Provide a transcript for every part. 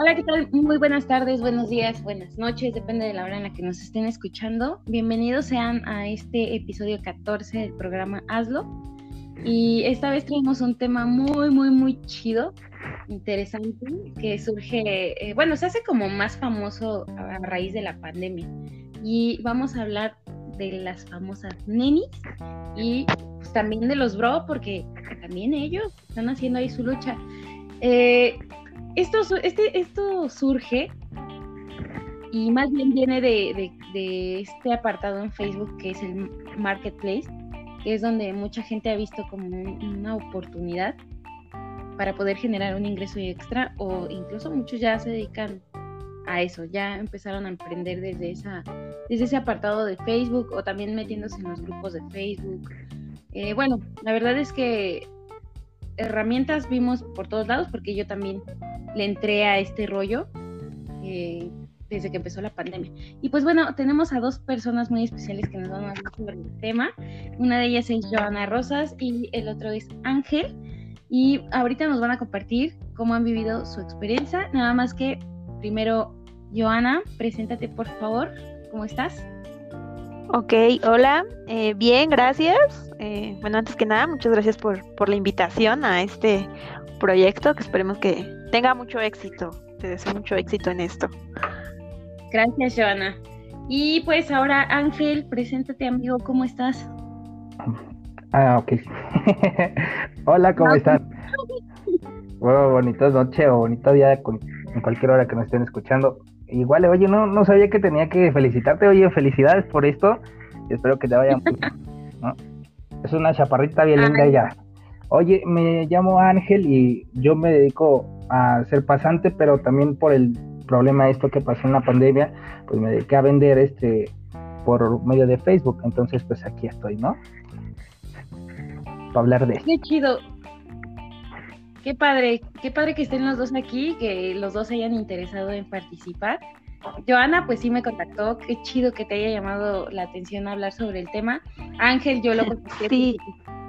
Hola, ¿qué tal? Muy buenas tardes, buenos días, buenas noches, depende de la hora en la que nos estén escuchando. Bienvenidos sean a este episodio 14 del programa Hazlo. Y esta vez tenemos un tema muy, muy, muy chido, interesante, que surge, eh, bueno, se hace como más famoso a raíz de la pandemia. Y vamos a hablar de las famosas nenis y pues, también de los bro, porque también ellos están haciendo ahí su lucha. Eh, esto, este, esto surge y más bien viene de, este apartado en Facebook que es el Marketplace, que es donde mucha gente ha visto como una oportunidad para poder generar un ingreso extra o incluso muchos ya se dedican a eso, ya empezaron a emprender desde, esa, desde ese apartado de Facebook o también metiéndose en los grupos de Facebook. Eh, bueno, la verdad es que herramientas vimos por todos lados porque yo también le entré a este rollo eh, desde que empezó la pandemia. Y pues bueno, tenemos a dos personas muy especiales que nos van a hablar sobre el tema. Una de ellas es Joana Rosas y el otro es Ángel. Y ahorita nos van a compartir cómo han vivido su experiencia. Nada más que primero, Joana, preséntate por favor. ¿Cómo estás? Ok, hola, eh, bien, gracias. Eh, bueno, antes que nada, muchas gracias por, por la invitación a este proyecto que esperemos que tenga mucho éxito. Te deseo mucho éxito en esto. Gracias, Joana. Y pues ahora, Ángel, preséntate, amigo, ¿cómo estás? Ah, ok. Hola, ¿cómo están? Bueno, bonita noche o bonito día en cualquier hora que nos estén escuchando. Igual, oye, no, no sabía que tenía que felicitarte. Oye, felicidades por esto. espero que te vaya muy ¿no? Es una chaparrita bien linda ella. Oye, me llamo Ángel y yo me dedico a ser pasante, pero también por el problema esto que pasó en la pandemia, pues me dediqué a vender este por medio de Facebook. Entonces, pues aquí estoy, ¿no? Para hablar de esto. Qué chido. Qué padre, qué padre que estén los dos aquí, que los dos se hayan interesado en participar. Joana, pues sí me contactó, qué chido que te haya llamado la atención hablar sobre el tema. Ángel, yo lo conocí. Sí.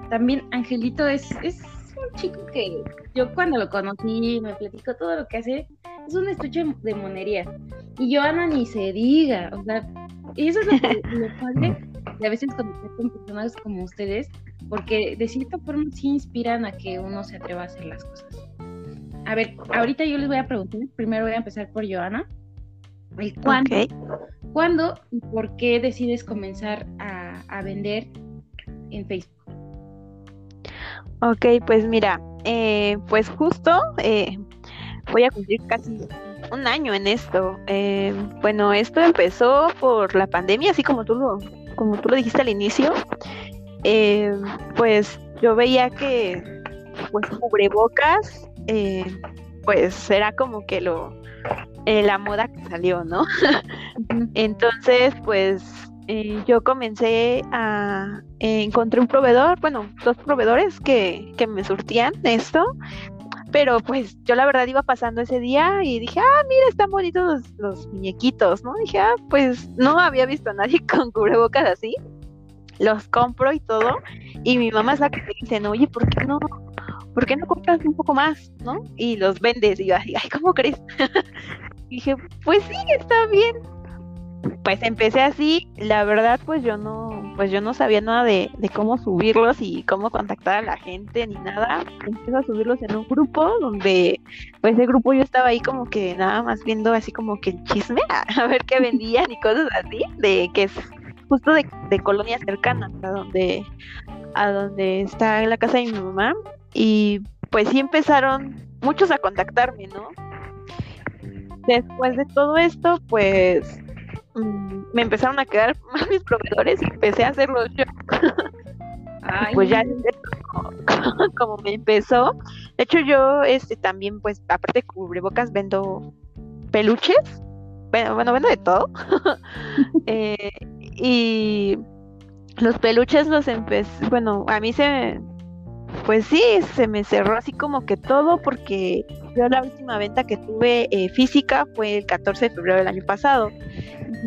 También Angelito es, es un chico que yo cuando lo conocí, me platicó todo lo que hace, es un estuche de monería. Y Joana ni se diga, o sea, y eso es lo, que, lo padre de a veces conocer con personas como ustedes, porque de cierta forma sí inspiran a que uno se atreva a hacer las cosas. A ver, ahorita yo les voy a preguntar, primero voy a empezar por Joana. cuándo, ¿Cuándo y por qué decides comenzar a, a vender en Facebook? Ok, pues mira, eh, pues justo eh, voy a cumplir casi un año en esto. Eh, bueno, esto empezó por la pandemia, así como tú lo, como tú lo dijiste al inicio. Eh, pues yo veía que pues cubrebocas eh, pues era como que lo eh, la moda que salió no entonces pues yo comencé a encontré un proveedor bueno dos proveedores que, que me surtían esto pero pues yo la verdad iba pasando ese día y dije, ah, mira, están bonitos los, los, muñequitos, ¿no? Dije, ah, pues no había visto a nadie con cubrebocas así los compro y todo. Y mi mamá es la que me dice, oye, ¿por qué no? ¿Por qué no compras un poco más? ¿No? Y los vendes. Y yo, ay, ¿cómo crees? dije, pues sí, está bien. Pues empecé así, la verdad, pues yo no, pues yo no sabía nada de, de cómo subirlos y cómo contactar a la gente ni nada. Empecé a subirlos en un grupo donde, pues ese grupo yo estaba ahí como que nada más viendo así como que el chisme, a ver qué vendían y cosas así, de que justo de, de colonia cercana a donde, a donde está la casa de mi mamá. Y pues sí empezaron muchos a contactarme, ¿no? Después de todo esto, pues mm, me empezaron a quedar más mis proveedores y empecé a hacerlos yo. pues ya como, me empezó. De hecho, yo este también, pues, aparte de cubrebocas, vendo peluches. Bueno, bueno, vendo de todo. eh, y los peluches los empecé, bueno, a mí se, pues sí, se me cerró así como que todo porque yo la última venta que tuve eh, física fue el 14 de febrero del año pasado.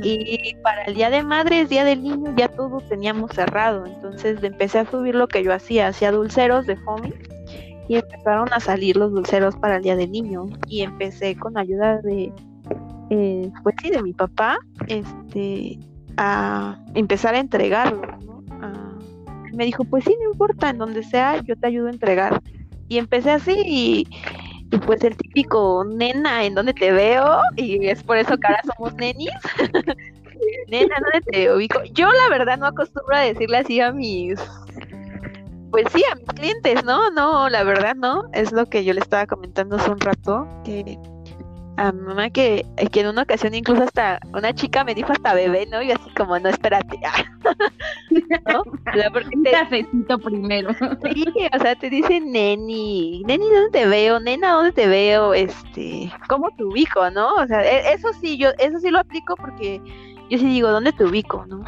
Y para el Día de Madres, Día del Niño, ya todo teníamos cerrado. Entonces empecé a subir lo que yo hacía, hacía dulceros de foamy y empezaron a salir los dulceros para el Día del Niño y empecé con ayuda de, eh, pues sí, de mi papá, este, a empezar a entregarlos, ¿no? me dijo, pues sí, no importa, en donde sea, yo te ayudo a entregar. Y empecé así y, y pues el típico nena, ¿en donde te veo? Y es por eso que ahora somos nenis. nena, ¿dónde te ubico? Yo la verdad no acostumbro a decirle así a mis pues sí, a mis clientes, ¿no? No, la verdad no. Es lo que yo le estaba comentando hace un rato, que a mi mamá que, que en una ocasión incluso hasta una chica me dijo hasta bebé, ¿no? Y así como, no, espérate. ¿No? Un cafecito primero. Sí, o sea, te dicen neni, neni, ¿dónde te veo? Nena, ¿dónde te veo? Este, ¿cómo te ubico, no? O sea, e, eso sí, yo, eso sí lo aplico porque yo sí digo, ¿dónde te ubico, no?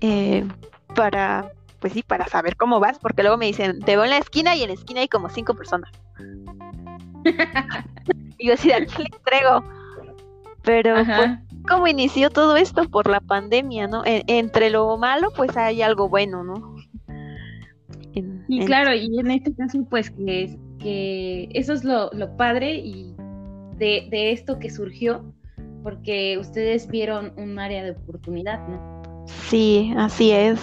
Eh, para pues sí, para saber cómo vas, porque luego me dicen, te veo en la esquina y en la esquina hay como cinco personas. y yo sí, de aquí le entrego. Pero pues, ¿cómo inició todo esto? Por la pandemia, ¿no? entre lo malo, pues hay algo bueno, ¿no? y claro, y en este caso, pues que, que eso es lo, lo padre y de, de esto que surgió, porque ustedes vieron un área de oportunidad, ¿no? Sí, así es.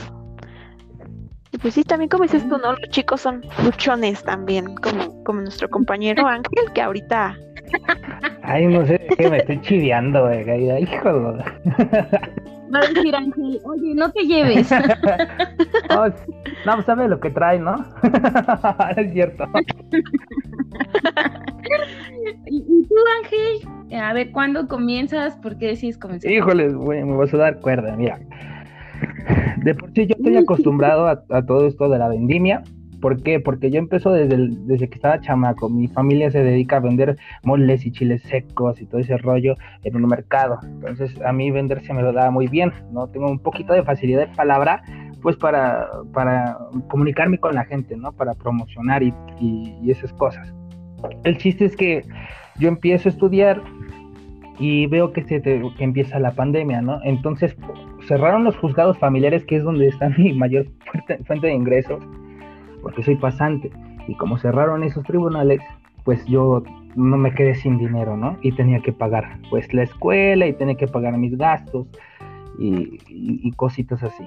Pues sí, también como dices tú, ¿no? Los chicos son luchones también, como, como nuestro compañero Ángel, que ahorita... Ay, no sé, que me estoy chiviando, güey, hijo. Va a decir Ángel, oye, no te lleves. oh, no, pues sabe lo que trae, ¿no? es cierto. ¿Y, tú, Ángel? A ver, ¿cuándo comienzas? ¿Por qué decís comenzar? Híjoles, güey, me vas a dar cuerda, mira. De por sí yo estoy acostumbrado a, todo esto de la vendimia. ¿Por qué? Porque yo empezó desde, desde que estaba chamaco. Mi familia se dedica a vender moles y chiles secos y todo ese rollo en un mercado. Entonces a mí vender se me lo da muy bien. ¿no? Tengo un poquito de facilidad de palabra pues para, para comunicarme con la gente, ¿no? Para promocionar y, y esas cosas. El chiste es que yo empiezo a estudiar y veo que se que empieza la pandemia, ¿no? Entonces cerraron los juzgados familiares, que es donde está mi mayor fuente de ingresos, porque soy pasante. Y como cerraron esos tribunales, pues yo no me quedé sin dinero, ¿no? Y tenía que pagar, pues, la escuela y tenía que pagar mis gastos y, cositas así.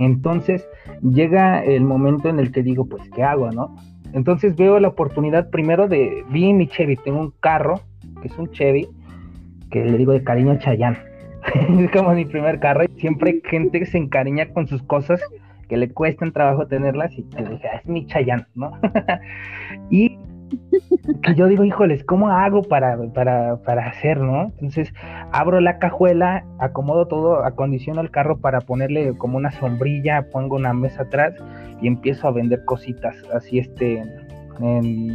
Entonces llega el momento en el que digo, pues, ¿qué hago, no? Entonces veo la oportunidad primero de, vi mi Chevy, tengo un carro, que es un Chevy, que le digo de cariño Chayán. es como mi primer carro y siempre gente se encariña con sus cosas que le cuestan trabajo tenerlas y te dije, ah, es mi Chayán, ¿no? y que yo digo, híjoles, ¿cómo hago para, para, para hacer, no? Entonces abro la cajuela, acomodo todo, acondiciono el carro para ponerle como una sombrilla, pongo una mesa atrás y empiezo a vender cositas, así este,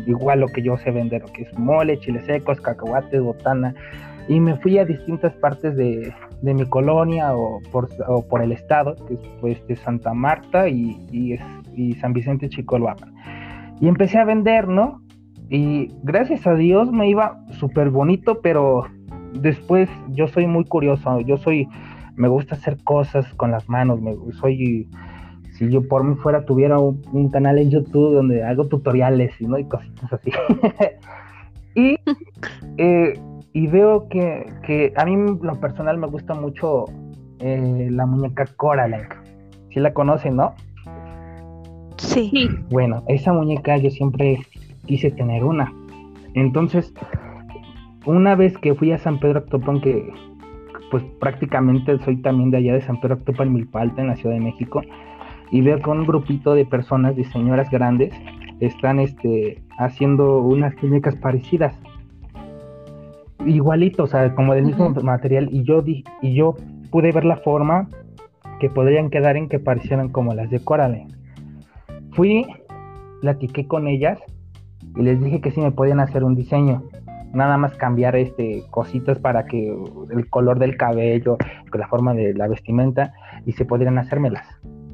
igual lo que yo sé vender, que es mole, chiles secos, cacahuates, botana, y me fui a distintas partes de, mi colonia o por, por, el estado, que es pues, de Santa Marta y, y, San Vicente Chicolhuapan. Y empecé a vender, ¿no? Y gracias a Dios me iba súper bonito, pero después yo soy muy curioso, yo soy, me gusta hacer cosas con las manos, me, soy, si yo por mí fuera tuviera un, canal en YouTube donde hago tutoriales ¿no? y cositas así. y eh, y veo que, a mí lo personal me gusta mucho eh, la muñeca Coraline. ¿Sí la conocen, no? Sí. Bueno, esa muñeca yo siempre quise tener una. Entonces, una vez que fui a San Pedro Actopan, que pues prácticamente soy también de allá de San Pedro Actopan, Milpalta, en la Ciudad de México, y veo que un grupito de personas, de señoras grandes, están este, haciendo unas muñecas parecidas igualito, o sea, como del mismo material, y yo, di, y yo pude ver la forma que podrían quedar en que parecieran como las de Coraline. Fui, platiqué con ellas y les dije que sí me podían hacer un diseño. Nada más cambiar este cositas para que el color del cabello, la forma de la vestimenta, y se podrían hacérmelas.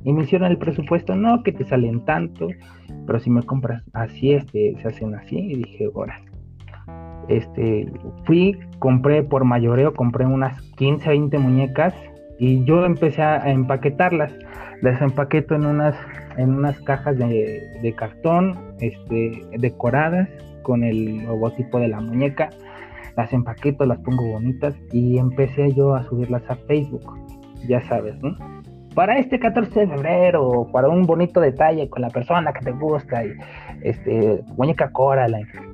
Y me hicieron el presupuesto, no, que te salen tanto, pero si me compras así, este, se hacen así, y dije, ahora este, fui, compré por mayoreo, compré unas 15, 20 muñecas y yo empecé a empaquetarlas. Las empaqueto en unas, en unas cajas de, cartón este, decoradas con el logotipo de la muñeca. Las empaqueto, las pongo bonitas y empecé yo a subirlas a Facebook. Ya sabes, ¿no? Para este 14 de febrero, para un bonito detalle con la persona que te gusta, este, muñeca Coraline.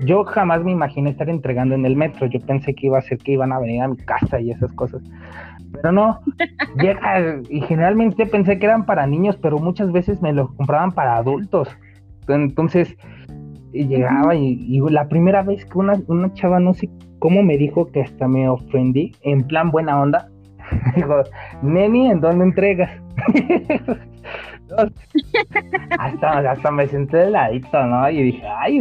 Yo jamás me imaginé estar entregando en el metro. Yo pensé que iba a ser que iban a venir a mi casa y esas cosas. Pero no, llega, y generalmente pensé que eran para niños, pero muchas veces me los compraban para adultos. Entonces, y llegaba y, la primera vez que una, una chava, no sé cómo me dijo que hasta me ofendí, en plan buena onda, dijo, Neni, ¿en dónde entregas? hasta, hasta me senté de ladito, ¿no? Y dije, ay,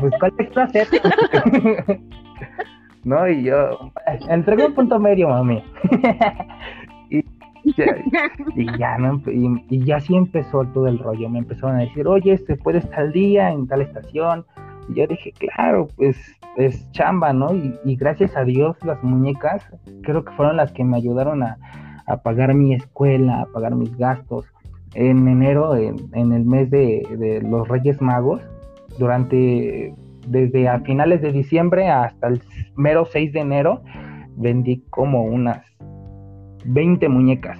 pues cuál es ¿no? Y yo, entregué un punto medio, mami. y, ya, ¿no? Y, ya así empezó todo el rollo. Me empezaron a decir, oye, ¿se puede estar al día en tal estación? Y yo dije, claro, pues es chamba, ¿no? Y, gracias a Dios las muñecas creo que fueron las que me ayudaron a, pagar mi escuela, a pagar mis gastos. En enero, en, el mes de, de los Reyes Magos, durante desde a finales de diciembre hasta el mero 6 de enero vendí como unas 20 muñecas.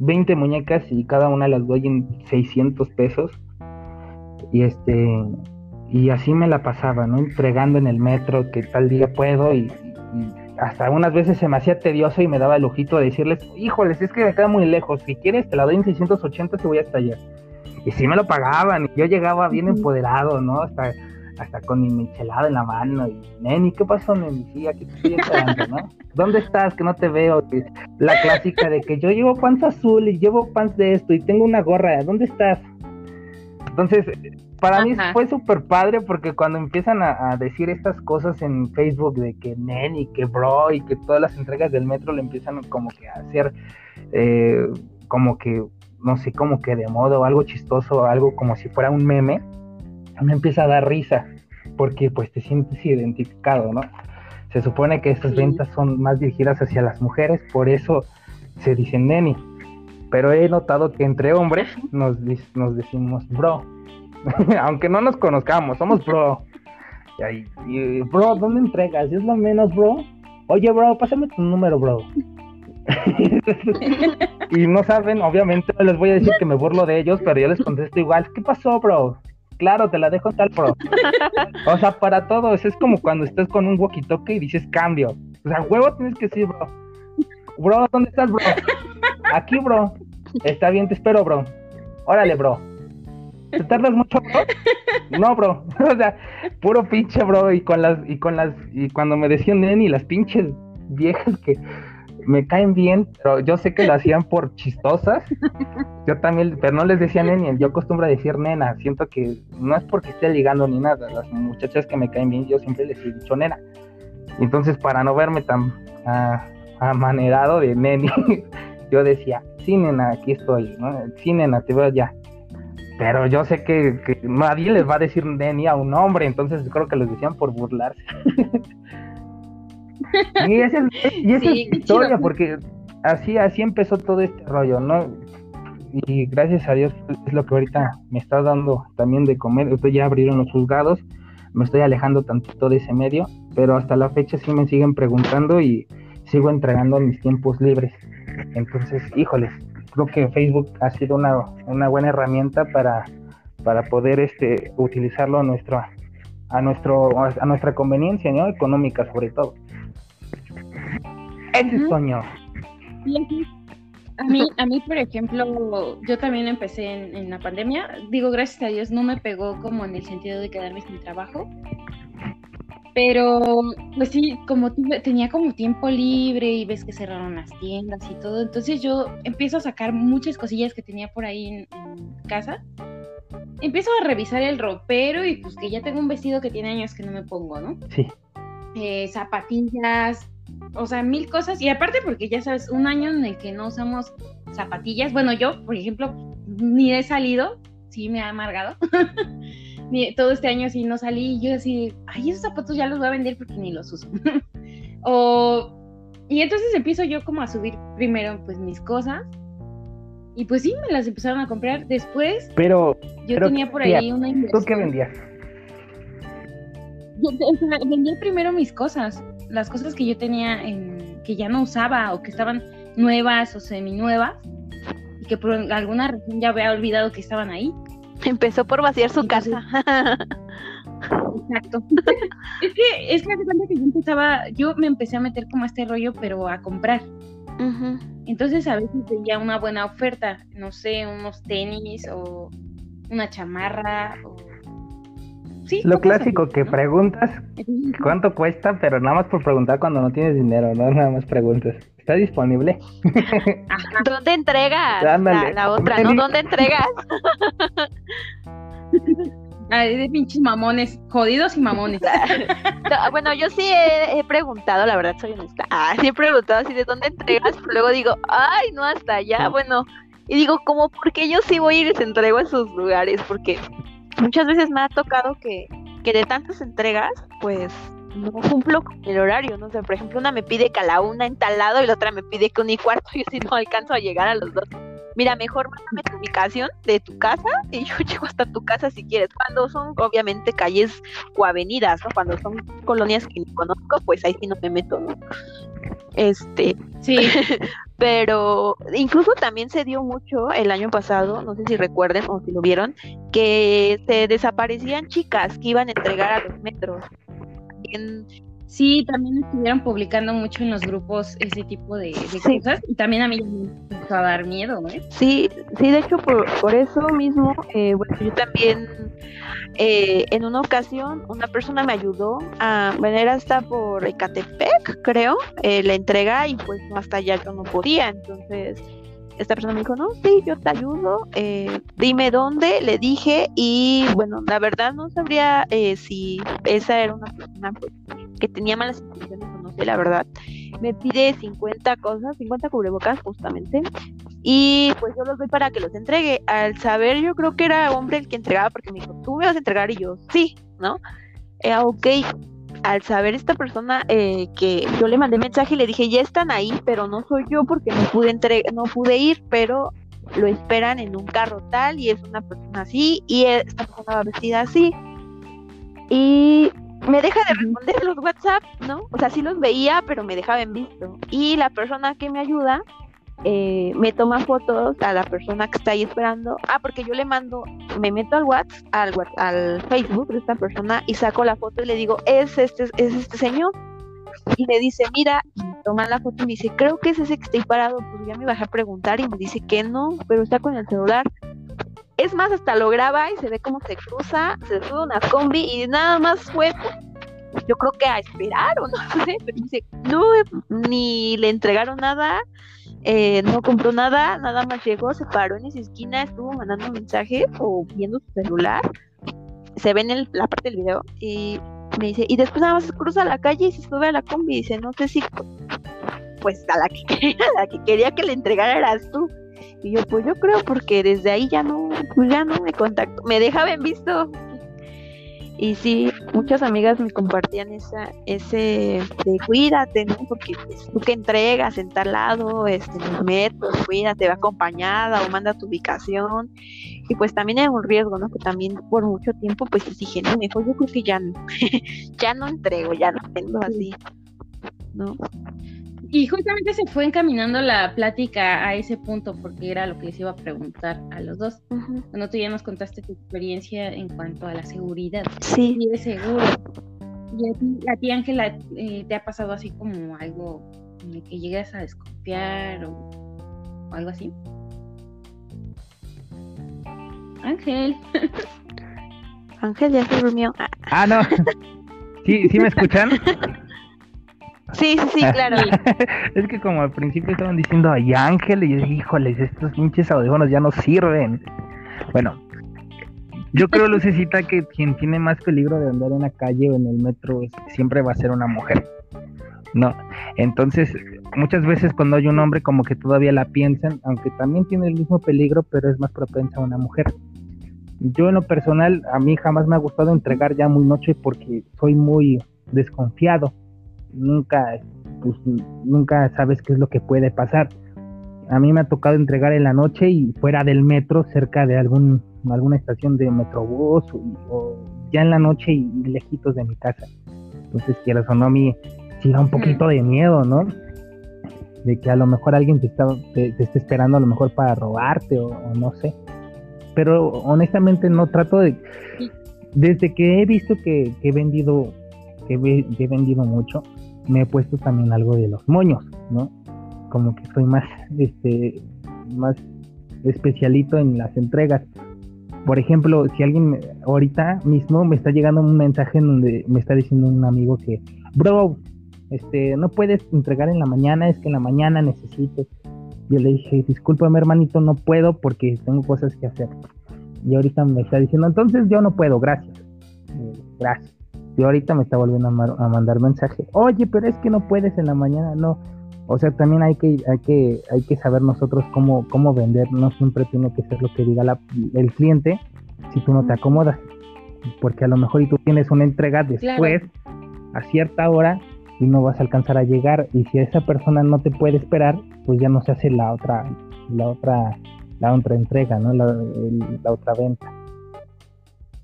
20 muñecas y cada una las doy en 600 pesos. Y este y así me la pasaba, ¿no? Entregando en el metro que tal día puedo y, hasta unas veces se me hacía tedioso y me daba el ojito de decirles, híjoles, es que me queda muy lejos, si quieres te la doy en 680 te voy hasta allá. Y sí me lo pagaban, y yo llegaba bien empoderado, ¿no? Hasta hasta con mi michelada en la mano. Y, Neni, ¿qué pasó, Neni? Sí, aquí te estoy esperando, ¿no? ¿Dónde estás? Que no te veo. La clásica de que yo llevo pants azul y llevo pants de esto y tengo una gorra. ¿Dónde estás? Entonces, para mí fue súper padre porque cuando empiezan a, decir estas cosas en Facebook de que Neni, que bro y que todas las entregas del metro le empiezan como que a hacer eh, como que, no sé, como que de modo, algo chistoso, algo como si fuera un meme me empieza a dar risa, porque pues te sientes identificado, ¿no? Se supone que estas ventas son más dirigidas hacia las mujeres, por eso se dicen neni. Pero he notado que entre hombres nos, nos decimos bro, aunque no nos conozcamos, somos bro. Y, bro, ¿dónde entregas? ¿Es lo menos, bro? Oye, bro, pásame tu número, bro. y no saben, obviamente les voy a decir que me burlo de ellos, pero yo les contesto igual, ¿qué pasó, bro? claro, te la dejo tal pro. o sea, para todos, es como cuando estás con un walkie-talkie y dices cambio. O sea, huevo tienes que decir, bro. Bro, ¿dónde estás, bro? Aquí, bro. Está bien, te espero, bro. Órale, bro. ¿Te tardas mucho, bro? No, bro. o sea, puro pinche, bro. Y con las, y con las, y cuando me decían neni, las pinches viejas que me caen bien, pero yo sé que lo hacían por chistosas. Yo también, pero no les decía neni, yo acostumbro a decir nena. Siento que no es porque esté ligando ni nada. Las muchachas que me caen bien, yo siempre les he dicho nena. Entonces, para no verme tan amanerado de neni, yo decía, sí, nena, aquí estoy, ¿no? Sí, nena, te veo ya. Pero yo sé que, que nadie les va a decir neni a un hombre, entonces creo que les decían por burlarse. Y esa es, historia, porque así, así empezó todo este rollo, ¿no? Y gracias a Dios es lo que ahorita me está dando también de comer. Ustedes ya abrieron los juzgados, me estoy alejando tantito de ese medio, pero hasta la fecha sí me siguen preguntando y sigo entregando mis tiempos libres. Entonces, híjoles, creo que Facebook ha sido una, una buena herramienta para, para poder este, utilizarlo a nuestro, a nuestro, a nuestra conveniencia, ¿no? Económica sobre todo. Ese es sueño. A mí, a mí, por ejemplo, yo también empecé en, la pandemia. Digo, gracias a Dios no me pegó como en el sentido de quedarme sin trabajo. Pero, pues sí, como tenía como tiempo libre y ves que cerraron las tiendas y todo, entonces yo empiezo a sacar muchas cosillas que tenía por ahí en, casa. Empiezo a revisar el ropero y pues que ya tengo un vestido que tiene años que no me pongo, ¿no? Sí. Eh, zapatillas, o sea, mil cosas. Y aparte porque ya sabes, un año en el que no usamos zapatillas. Bueno, yo, por ejemplo, ni he salido, sí me ha amargado. Todo este año sí no salí y yo así, ay, esos zapatos ya los voy a vender porque ni los uso. o y entonces empiezo yo como a subir primero pues mis cosas. Y pues sí, me las empezaron a comprar. Después Pero, yo pero, tenía por tía, ahí una ¿tú inversión. qué vendías? Yo vendía primero mis cosas, las cosas que yo tenía en, que ya no usaba o que estaban nuevas o seminuevas y que por alguna razón ya había olvidado que estaban ahí. Empezó por vaciar su Entonces- casa. Exacto. es que es de cuenta que yo empezaba, yo me empecé a meter como a este rollo, pero a comprar. Entonces a veces veía una buena oferta, no sé, unos tenis o una chamarra o sí, Lo clásico que ¿no? preguntas cuánto cuesta, pero nada más por preguntar cuando no tienes dinero, no nada más preguntas. ¿Está disponible? ajá. ¿Dónde entregas? Ándale. La, la otra, ¿no? ¿Dónde entregas? Ay, de pinches mamones, jodidos y mamones. No, bueno, yo sí he, he preguntado, la verdad soy honesta. Ah, sí he preguntado así de dónde entregas, pero luego digo, ay, no, hasta allá. Bueno, y digo, como porque yo sí voy y les entrego a esos lugares, porque muchas veces me ha tocado que, que de tantas entregas, pues no cumplo con el horario, ¿no? Sea, por ejemplo, una me pide que a la una en tal lado y la otra me pide que un y cuarto, yo sí no alcanzo a llegar a los dos. Mira, mejor mándame tu ubicación de tu casa y yo llego hasta tu casa si quieres. Cuando son, obviamente, calles o avenidas, ¿no? Cuando son colonias que ni conozco, pues ahí sí no me meto, ¿no? Este, Sí, pero incluso también se dio mucho el año pasado, no sé si recuerden o si lo vieron, que se desaparecían chicas que iban a entregar a los metros. En- sí, también estuvieron publicando mucho en los grupos ese tipo de, de Sí. cosas y también a mí me empezó a dar miedo, ¿eh? sí, sí, de hecho por, por eso mismo, eh, bueno, yo también eh, en una ocasión una persona me ayudó a, bueno, era hasta por Ecatepec, creo, eh, la entrega y pues hasta allá yo no podía, entonces esta persona me dijo, no, sí, yo te ayudo, eh, dime dónde, le dije y bueno, la verdad no sabría eh, si esa era una persona que tenía malas intenciones o no sé, la verdad. Me pide 50 cosas, 50 cubrebocas justamente, y pues yo los doy para que los entregue. Al saber, yo creo que era hombre el que entregaba porque me dijo, tú me vas a entregar y yo, sí, ¿no? Eh, ok, al saber esta persona eh, que yo le mandé mensaje y le dije, ya están ahí, pero no soy yo porque no pude, entre no pude ir, pero lo esperan en un carro tal y es una persona así y esta persona va vestida así. Y me deja de responder los WhatsApp, ¿no? O sea, sí los veía, pero me dejaba en visto. Y la persona que me ayuda eh, me toma fotos a la persona que está ahí esperando. Ah, porque yo le mando, me meto al WhatsApp, al, al Facebook de esta persona y saco la foto y le digo, es este, es este señor. Y me dice, mira, y toma la foto y me dice, creo que es ese que está ahí parado. Pues ya me bajé a preguntar y me dice que no, pero está con el celular. Es más, hasta lo graba y se ve cómo se cruza, se sube una combi y nada más fue, yo creo que a esperar o no sé, pero dice, no, ni le entregaron nada, eh, no compró nada, nada más llegó, se paró en esa esquina, estuvo mandando mensajes o viendo su celular, se ve en el- la parte del video y me dice, y después nada más cruza la calle y se sube a la combi dice, no sé si, pues a la que a la que quería que le entregara eras tú. Y yo, pues yo creo porque desde ahí ya no, pues ya no me contactó, me dejaba en visto. Y sí, muchas amigas me compartían esa, ese de cuídate, ¿no? Porque pues, tú que entregas en tal lado, este, los metros, cuídate, va acompañada o manda tu ubicación. Y pues también era un riesgo, ¿no? Que también por mucho tiempo, pues dije, no, mejor yo creo que ya no, ya no entrego, ya no tengo así, ¿no? Y justamente se fue encaminando la plática a ese punto porque era lo que les iba a preguntar a los dos. Bueno, tú ya nos contaste tu experiencia en cuanto a la seguridad. Sí, Y eres seguro. Y a ti, a ti, Ángela, eh, ¿te ha pasado así como algo en el que llegas a desconfiar o, o algo así? Ángel. Ángel ya se durmió. Ah, Ah, no. ¿Sí, ¿Sí me escuchan? sí, sí, sí, claro. es que como al principio estaban diciendo, ay Ángel, y yo dije, híjoles, estos pinches audífonos ya no sirven. Bueno, yo creo, Lucecita, que quien tiene más peligro de andar en la calle o en el metro siempre va a ser una mujer. No, entonces muchas veces cuando hay un hombre como que todavía la piensan, aunque también tiene el mismo peligro, pero es más propensa a una mujer. Yo en lo personal, a mí jamás me ha gustado entregar ya muy noche porque soy muy desconfiado. Nunca pues nunca sabes qué es lo que puede pasar. A mí me ha tocado entregar en la noche y fuera del metro, cerca de algún, alguna estación de metrobús o, ya en la noche y, lejitos de mi casa. Entonces, quieras o no, a mí sí da un poquito de miedo, ¿no? De que a lo mejor alguien te está, te, esté esperando a lo mejor para robarte o, no sé. Pero honestamente no trato de... Desde que he visto que, he vendido, que he vendido mucho, me he puesto también algo de los moños, ¿no? Como que soy más, este, más especialito en las entregas. Por ejemplo, si alguien ahorita mismo me está llegando un mensaje en donde me está diciendo un amigo que, bro, este, no puedes entregar en la mañana, es que en la mañana necesito. Yo le dije, discúlpame hermanito, no puedo porque tengo cosas que hacer. Y ahorita me está diciendo, entonces yo no puedo, gracias. Gracias. Y ahorita me está volviendo a, mandar mensaje, oye, pero es que no puedes en la mañana, no. O sea, también hay que, hay que, hay que saber nosotros cómo, cómo vender, no siempre tiene que ser lo que diga el cliente si tú no te acomodas. Porque a lo mejor y tú tienes una entrega después, a cierta hora, y no vas a alcanzar a llegar. Y si esa persona no te puede esperar, pues ya no se hace la otra, la otra, la otra entrega, ¿no? La, la otra venta.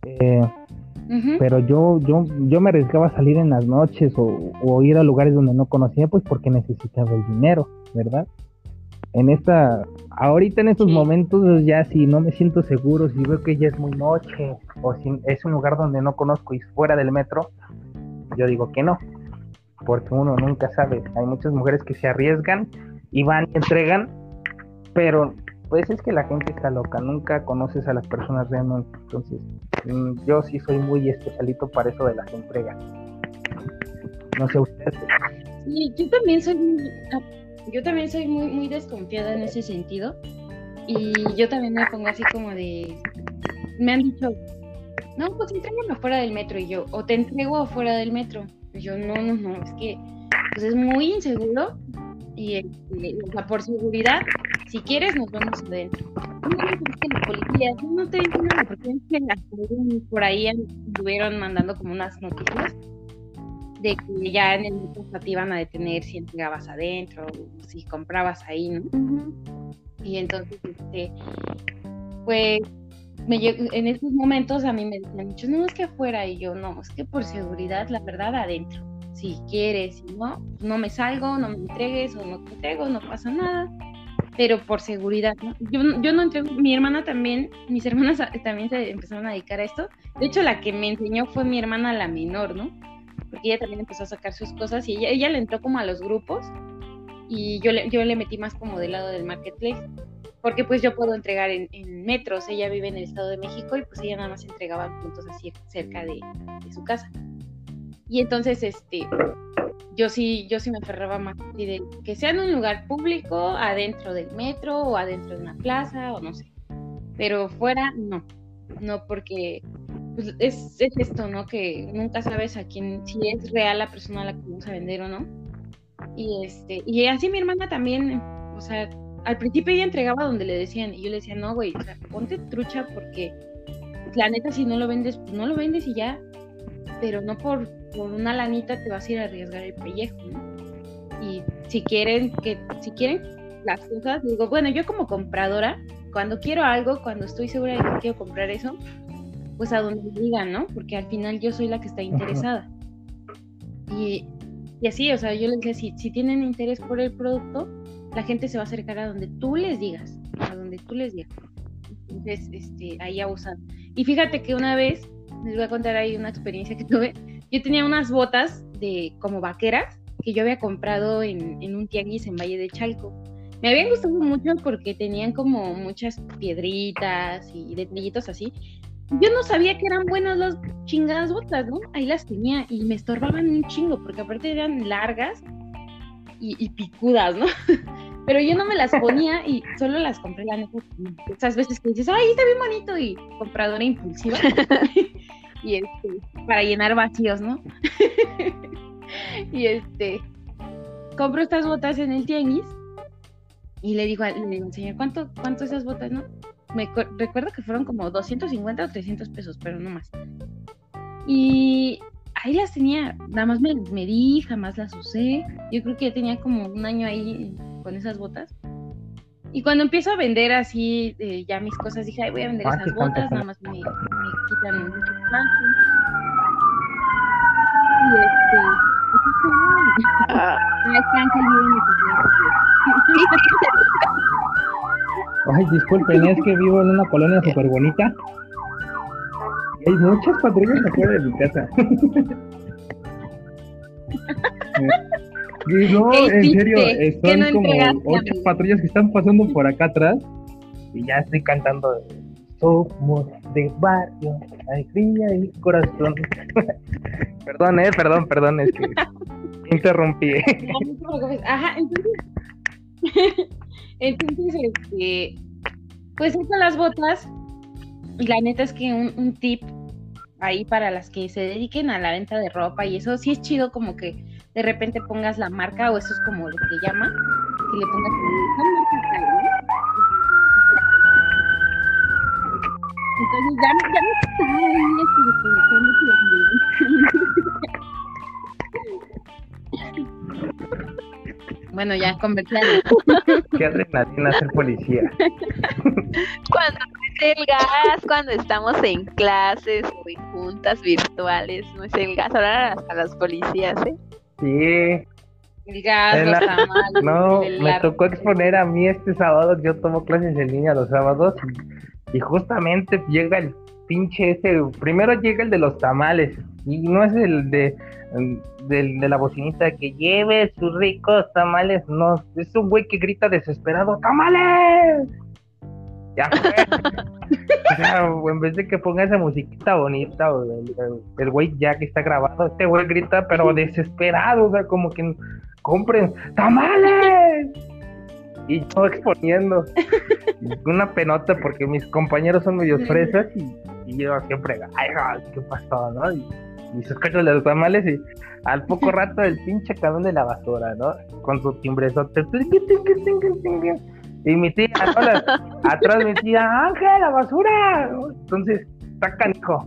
Eh, pero yo, yo, yo me arriesgaba a salir en las noches o, ir a lugares donde no conocía, pues porque necesitaba el dinero, ¿verdad? En esta, ahorita en estos momentos ya si no me siento seguro, si veo que ya es muy noche o si es un lugar donde no conozco y fuera del metro, yo digo que no, porque uno nunca sabe. Hay muchas mujeres que se arriesgan y van y entregan, pero pues es que la gente está loca, nunca conoces a las personas realmente. Entonces, yo sí soy muy especialito para eso de las entregas. No sé usted. Sí, yo también soy muy, ah, yo también soy muy, muy desconfiada en ese sentido. Y yo también me pongo así como de. Me han dicho, no, pues entrégame afuera del metro. Y yo, o te entrego afuera del metro. Y yo, no, no, no, es que pues es muy inseguro. Y, por seguridad, si quieres, nos vemos adentro. No, no te dicen nada, porque por ahí estuvieron mandando como unas noticias de que ya en el metro te iban a detener si entregabas adentro, si comprabas ahí, ¿no? Y entonces, este, pues, me en esos momentos a mí me decían mucho, no, es que afuera, y yo, no, es que por seguridad, la verdad, adentro. Si quieres, si no, no me salgo, no me entregues o no te entrego, no pasa nada pero por seguridad, ¿no? Yo, yo no entrego, mi hermana también, mis hermanas también se empezaron a dedicar a esto. De hecho, la que me enseñó fue mi hermana la menor, ¿no? Porque ella también empezó a sacar sus cosas y ella, ella le entró como a los grupos y yo le, yo le metí más como del lado del marketplace. Porque pues yo puedo entregar en, metros, ella vive en el Estado de México y pues ella nada más entregaba puntos así cerca de, de su casa. Y entonces, este, yo sí, yo sí me aferraba más que sea en un lugar público, adentro del metro o adentro de una plaza o no sé. Pero fuera, no. No, porque pues, es, esto, ¿no? Que nunca sabes a quién, si es real la persona a la que vamos a vender o no. Y este, y así mi hermana también, o sea, al principio ella entregaba donde le decían, y yo le decía, no, güey, o sea, ponte trucha porque la neta si no lo vendes, pues no lo vendes y ya. Pero no por por una lanita te vas a ir a arriesgar el pellejo, Y si quieren que, si quieren las cosas, digo, bueno, yo como compradora, cuando quiero algo, cuando estoy segura de que quiero comprar eso, pues a donde digan, ¿no? Porque al final yo soy la que está interesada. Y, y así, o sea, yo les decía, si, si tienen interés por el producto, la gente se va a acercar a donde tú les digas, a donde tú les digas. Entonces, este, ahí abusan. Y fíjate que una vez, les voy a contar ahí una experiencia que tuve, yo tenía unas botas de como vaqueras que yo había comprado en, un tianguis en Valle de Chalco. Me habían gustado mucho porque tenían como muchas piedritas y detallitos así. Yo no sabía que eran buenas las chingadas botas, ¿no? Ahí las tenía y me estorbaban un chingo porque aparte eran largas y, picudas, ¿no? Pero yo no me las ponía y solo las compré la neta. Esas veces que dices, ay, está bien bonito y compradora impulsiva. y este, para llenar vacíos, ¿no? y este, compro estas botas en el tianguis y le digo, digo, señor, ¿cuánto, cuánto esas botas, no? Me recuerdo que fueron como 250 o 300 pesos, pero no más. Y ahí las tenía, nada más me, me di, jamás las usé. Yo creo que ya tenía como un año ahí con esas botas. Y cuando empiezo a vender así eh, ya mis cosas, dije, ay, voy a vender Ah, esas botas, nada más me, me quitan mucho espacio. Y este, Ah. Ay, disculpen, es que vivo en una colonia súper bonita. Hay muchas patrullas afuera de mi casa. No, ¿Qué en serio, son no como ocho patrullas que están pasando por acá atrás. Y ya estoy cantando. Somos de barrio, alegría y corazón. perdón, eh, perdón, perdón, es que interrumpí. Ajá, entonces. entonces, este. Pues con las botas. Y la neta es que un, un tip ahí para las que se dediquen a la venta de ropa y eso, sí es chido como que de repente pongas la marca, o eso es como lo que llama, que le pongas la marca tal, ¿no? Entonces ya, no- ya no está ahí este. Bueno, ya, comercial. Qué adrenalina ser policía. Cuando es el gas, cuando estamos en clases o en juntas virtuales, no es el gas. Ahora hasta las policías, ¿eh? Sí, los tamales. No, me tocó exponer a mí este sábado, yo tomo clases en línea los sábados y, justamente llega el pinche ese, primero llega el de los tamales y no es el de, de la bocinita que lleve sus ricos tamales, no, es un güey que grita desesperado, ¡tamales! Ya fue. Sea, en vez de que ponga esa musiquita bonita, o el, güey ya que está grabado, este güey grita pero desesperado, o sea, como que compren tamales y yo exponiendo. Una penota porque mis compañeros son medio fresas y, y yo siempre ay qué pasó no y, y se escuchan los tamales y al poco rato el pinche camión de la basura no con su timbrezote y mi tía ¿no? Atrás mi tía Ángel la basura entonces está canijo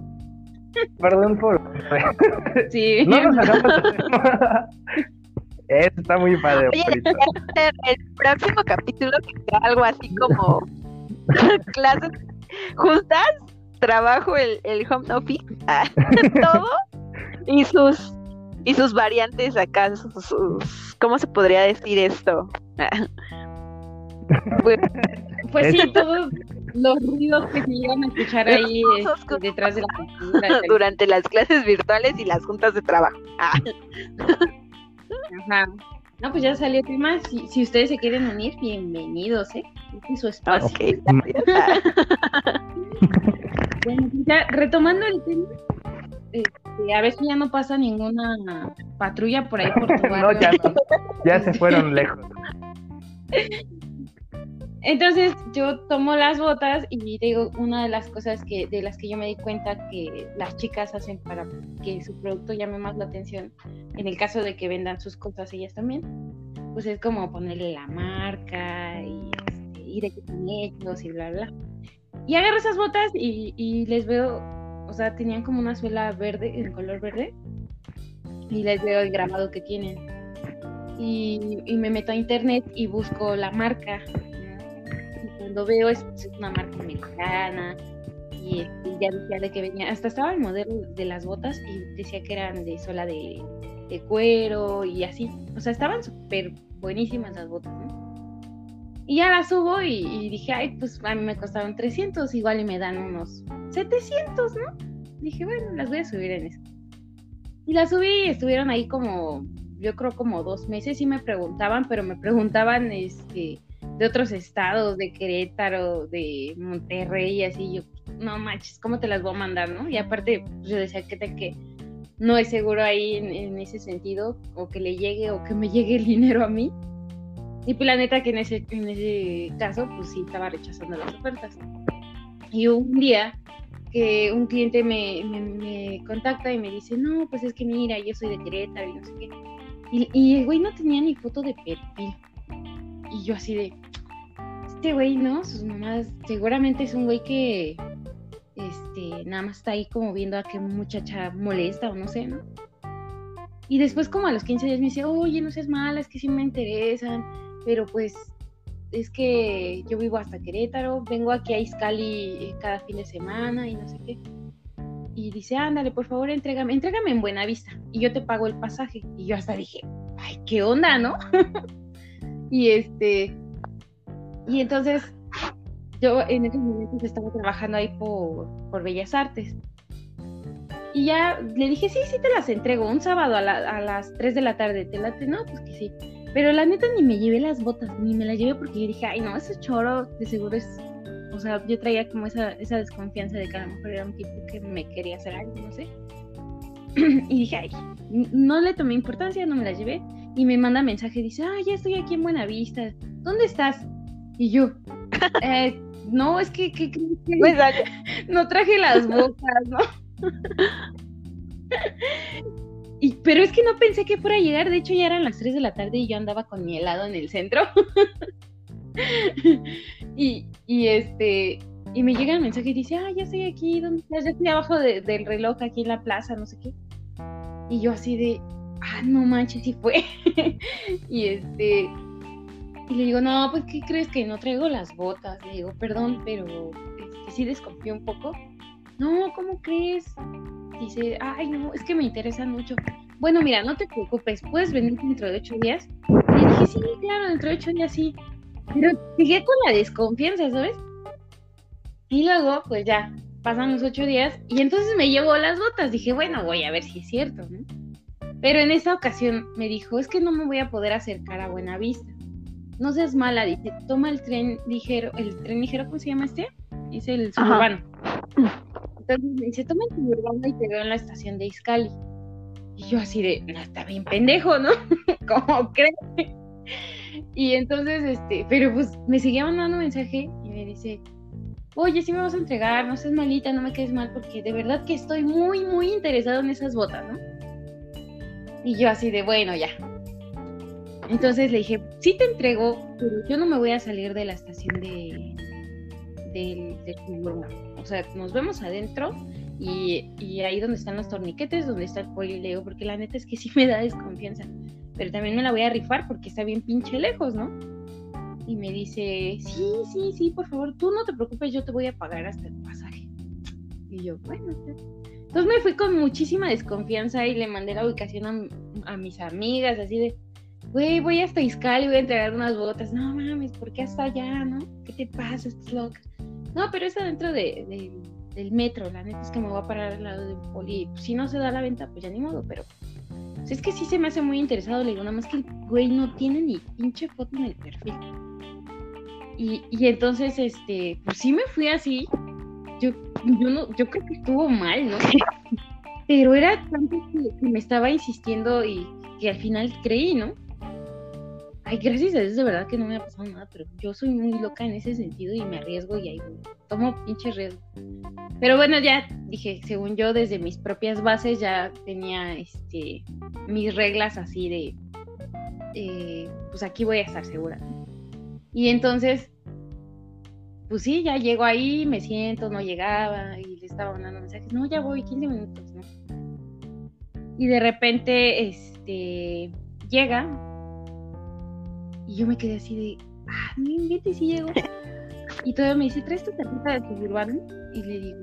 perdón por Sí. no nos hagamos eso está muy padre Oye, el, próximo capítulo que sea algo así como clases juntas, trabajo, el, el home office, ah, todo y sus y sus variantes acá, sus, sus- ¿cómo se podría decir esto? Bueno, Pues sí, todos los ruidos que se llegan a escuchar ahí este, detrás de la computadora. durante las clases virtuales y las juntas de trabajo. Ah, Ajá. No, pues ya salió tema. Si, si ustedes se quieren unir, bienvenidos, ¿eh? Este es su espacio. ok, está bien. Ah, Bueno, pues ya retomando el tema, este, a ver si ya no pasa ninguna patrulla por ahí por tu no barrio. ya no ya se fueron lejos Entonces yo tomo las botas y digo, una de las cosas que de las que yo me di cuenta que las chicas hacen para que su producto llame más la atención, en el caso de que vendan sus cosas ellas también, pues es como ponerle la marca y, este, de qué son hechos y bla, bla. Y agarro esas botas y, les veo, o sea, tenían como una suela verde, en color verde, y les veo el grabado que tienen. Y, me meto a internet y busco la marca cuando veo es, pues, es una marca americana y, este, ya decía de que venía, hasta estaba el modelo de las botas y decía que eran de sola de, de cuero y así, o sea, estaban súper buenísimas las botas, ¿no? Y ya las subo y, y dije, ay, pues a mí me costaron 300, igual y me dan unos 700, ¿no? Dije, bueno, las voy a subir en eso. Y las subí y estuvieron ahí como, yo creo como dos meses y me preguntaban, pero me preguntaban, este, de otros estados, de Querétaro, de Monterrey así, yo, no manches, ¿cómo te las voy a mandar, no? Y aparte, pues, yo decía que, que no es seguro ahí en, en ese sentido, o que le llegue o que me llegue el dinero a mí. Y pues la neta que en ese, en ese caso, pues sí, estaba rechazando las ofertas. Y un día que un cliente me, me, me contacta y me dice, no, pues es que mira, yo soy de Querétaro y no sé qué. Y, y el güey no tenía ni foto de perfil. Y yo así de, este güey, ¿no? Sus mamás, seguramente es un güey que, este, nada más está ahí como viendo a qué muchacha molesta o no sé, ¿no? Y después como a los 15 días me dice, oye, no seas mala, es que sí me interesan, pero pues es que yo vivo hasta Querétaro, vengo aquí a Iscali eh, cada fin de semana y no sé qué. Y dice, ándale, por favor, entrégame, entrégame en buena vista y yo te pago el pasaje. Y yo hasta dije, ay, qué onda, ¿no? y este, y entonces yo en ese momento estaba trabajando ahí por, por Bellas Artes. Y ya le dije, sí, sí te las entrego, un sábado a, las 3 de la tarde, ¿te late? No, pues que sí. Pero la neta ni me llevé las botas, ni me las llevé porque yo dije, ay no, ese choro de seguro es... O sea, yo traía como esa, esa desconfianza de que a lo mejor era un tipo que me quería hacer algo, no sé. y dije, ay, no le tomé importancia, no me las llevé. Y me manda mensaje, dice, ah, ya estoy aquí en Buenavista, ¿dónde estás? Y yo, eh, no, es que, que, que, pues, no traje las botas, ¿no? y, pero es que no pensé que fuera a llegar, de hecho ya eran las 3 de la tarde y yo andaba con mi helado en el centro. y, y este, y me llega el mensaje y dice, ah, ya estoy aquí, ¿dónde estás? Ya estoy abajo del reloj aquí en la plaza, no sé qué. Y yo así de, ah, no manches, sí fue. y este, y le digo, no, pues, ¿qué crees que no traigo las botas? Le digo, perdón, pero este, sí desconfío un poco. No, ¿cómo crees? Dice, ay, no, es que me interesa mucho. Bueno, mira, no te preocupes, puedes venir dentro de ocho días. Y dije, sí, claro, dentro de ocho días sí. Pero llegué con la desconfianza, ¿sabes? Y luego, pues ya, pasan los ocho días y entonces me llevo las botas. Dije, bueno, voy a ver si es cierto, ¿no? Pero en esa ocasión me dijo, es que no me voy a poder acercar a Buena Vista no seas mala, dice, toma el tren ligero, el tren ligero, ¿cómo se llama este? Es el suburbano. Entonces me dice, toma el suburbano y te veo en la estación de Iscali. Y yo así de, no, está bien pendejo, ¿no? ¿Cómo crees? Y entonces, este, pero pues me seguía mandando mensaje y me dice, oye, si me vas a entregar, no seas malita, no me quedes mal, porque de verdad que estoy muy, muy interesado en esas botas, ¿no? Y yo así de, bueno, ya, entonces le dije, sí te entrego, pero yo no me voy a salir de la estación de del de, O sea, nos vemos adentro y, y, ahí donde están los torniquetes, donde está el polileo, porque la neta es que sí me da desconfianza. Pero también me la voy a rifar porque está bien pinche lejos, ¿no? Y me dice, sí, sí, sí, por favor, tú no te preocupes, yo te voy a pagar hasta el pasaje. Y yo, bueno, entonces me fui con muchísima desconfianza y le mandé la ubicación a, a mis amigas, así de, güey, voy hasta Iscali, voy a entregar unas botas. No mames, ¿por qué hasta allá, no? ¿Qué te pasa? Estás loca. No, pero es adentro de, del metro. La neta es que me voy a parar al lado del poli. Pues, si no se da la venta, pues ya ni modo, pero. Pues, es que sí se me hace muy interesado. Le digo, nada más que el güey no tiene ni pinche foto en el perfil. Y, y entonces, este, pues sí me fui así. Yo, yo, no, yo creo que estuvo mal, ¿no? Pero era tanto que me estaba insistiendo y que al final creí, ¿no? Ay, gracias a Dios, de verdad que no me ha pasado nada, pero yo soy muy loca en ese sentido y me arriesgo y ahí tomo pinche riesgo. Pero bueno, ya dije, según yo, desde mis propias bases ya tenía este mis reglas así de, eh, pues aquí voy a estar segura. Y entonces, pues sí, ya llego ahí, me siento, no llegaba y le estaba mandando mensajes, no, ya voy 15 minutos, ¿no? Y de repente, este, llega y yo me quedé así de, ah, no inventes si llego. Y todavía me dice, ¿traes tu tarjeta de suburbano? Y le digo,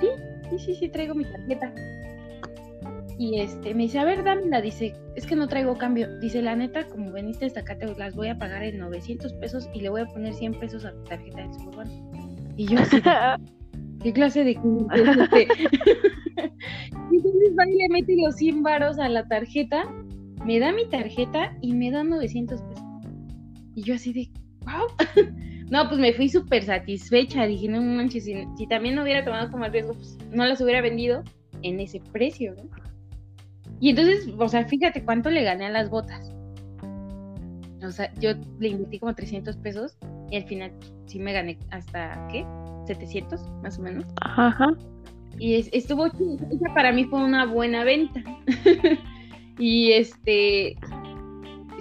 sí, sí, sí, sí, traigo mi tarjeta. Y este, me dice, a ver, dámela. Dice, es que no traigo cambio. Dice, la neta, como veniste hasta acá, te las voy a pagar en 900 pesos y le voy a poner 100 pesos a tu tarjeta de suburbano. Y yo así, ¿qué clase de este? y entonces va y le mete los 100 varos a la tarjeta, me da mi tarjeta y me da 900 pesos. Y yo así de, wow. no, pues me fui súper satisfecha. Dije, no manches, si, también no hubiera tomado como riesgo, pues no las hubiera vendido en ese precio, ¿no? Y entonces, o sea, fíjate cuánto le gané a las botas. O sea, yo le invertí como 300 pesos y al final sí me gané hasta, ¿qué? 700, más o menos. Ajá. Y estuvo. Esa para mí fue una buena venta. y este,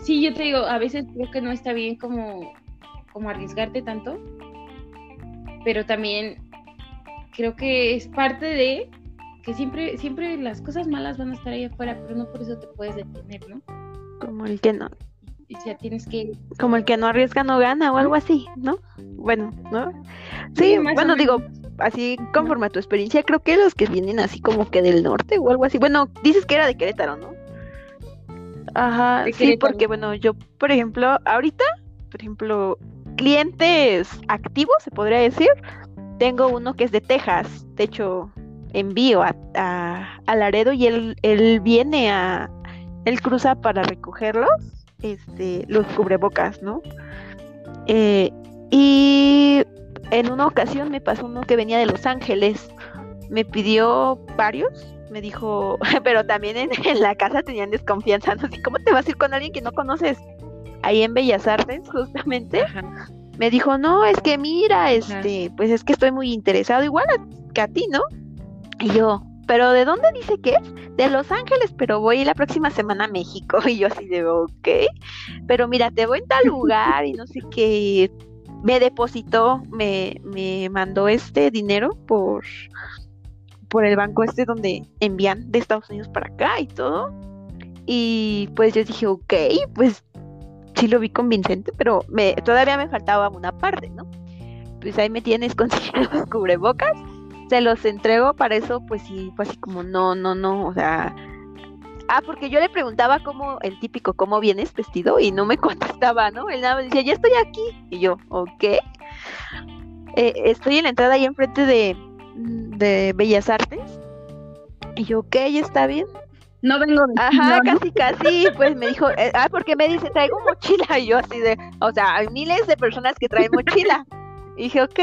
sí, yo te digo, a veces creo que no está bien como, como arriesgarte tanto, pero también creo que es parte de que siempre, siempre las cosas malas van a estar ahí afuera, pero no por eso te puedes detener, ¿no? Como el que no. O sea, tienes que... Como el que no arriesga no gana o algo así, ¿no? Bueno, ¿no? Sí, bueno, digo, así conforme a tu experiencia, creo que los que vienen así como que del norte o algo así. Bueno, dices que era de Querétaro, ¿no? Ajá, sí, porque bueno, yo, por ejemplo, ahorita, por ejemplo, clientes activos, se podría decir, tengo uno que es de Texas, de hecho, envío a, a, Laredo y él, él viene a, él cruza para recogerlos, este, los cubrebocas, ¿no? Eh, y en una ocasión me pasó uno que venía de Los Ángeles, me pidió varios, me dijo, pero también en, la casa tenían desconfianza, no sé, ¿cómo te vas a ir con alguien que no conoces? Ahí en Bellas Artes, justamente. Me dijo, no, es que mira, este, pues es que estoy muy interesado, igual que a ti, ¿no? Y yo, ¿pero de dónde dice que es? De Los Ángeles, pero voy la próxima semana a México. Y yo así de, ok, pero mira, te voy en tal lugar y no sé qué. Me depositó, me, me mandó este dinero por, por el banco este donde envían de Estados Unidos para acá y todo. Y pues yo dije, ok, pues sí lo vi convincente, pero me, todavía me faltaba una parte, ¿no? Pues ahí me tienes consiguiendo los cubrebocas, se los entrego, para eso pues sí, fue así como, no, no, no, o sea... Ah, porque yo le preguntaba cómo, el típico, cómo vienes vestido y no me contestaba, ¿no? Él nada me decía, ya estoy aquí. Y yo, ok. Eh, estoy en la entrada ahí enfrente de, de Bellas Artes. Y yo, ok, está bien. No vengo de Ajá, casi, casi, pues me dijo, eh, ah, porque me dice, traigo mochila, y yo así de, o sea, hay miles de personas que traen mochila. Y dije, ok,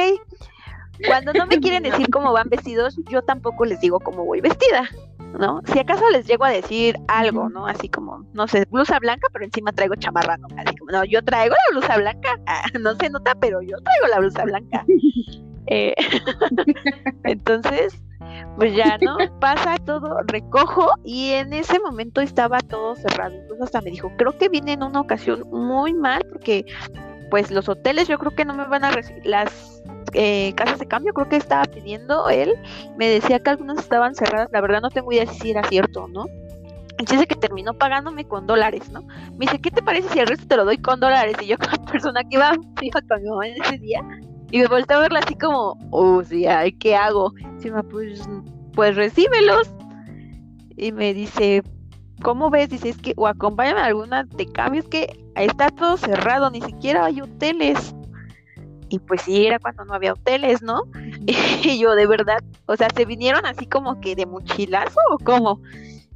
cuando no me quieren decir cómo van vestidos, yo tampoco les digo cómo voy vestida, ¿no? Si acaso les llego a decir algo, ¿no? Así como, no sé, blusa blanca, pero encima traigo chamarra, ¿no? Así como, no, yo traigo la blusa blanca, ah, no se nota, pero yo traigo la blusa blanca. Eh, entonces, pues ya, ¿no? Pasa todo, recojo y en ese momento estaba todo cerrado. Entonces hasta me dijo, creo que viene en una ocasión muy mal porque pues los hoteles yo creo que no me van a recibir, las eh, casas de cambio creo que estaba pidiendo él, me decía que algunas estaban cerradas, la verdad no tengo idea si era cierto, ¿no? Dice que terminó pagándome con dólares, ¿no? Me dice, ¿qué te parece si el resto te lo doy con dólares? Y yo como persona que iba, iba con mi mamá en ese día, y me volteé a verla así como, oh, sí, ¿qué hago? Y me pues, pues recíbelos. Y me dice, ¿cómo ves? Dice, es que, o acompáñame a alguna de cambio, es que está todo cerrado, ni siquiera hay hoteles. Y pues sí, era cuando no había hoteles, ¿no? Y yo, de verdad, o sea, ¿se vinieron así como que de mochilazo o cómo?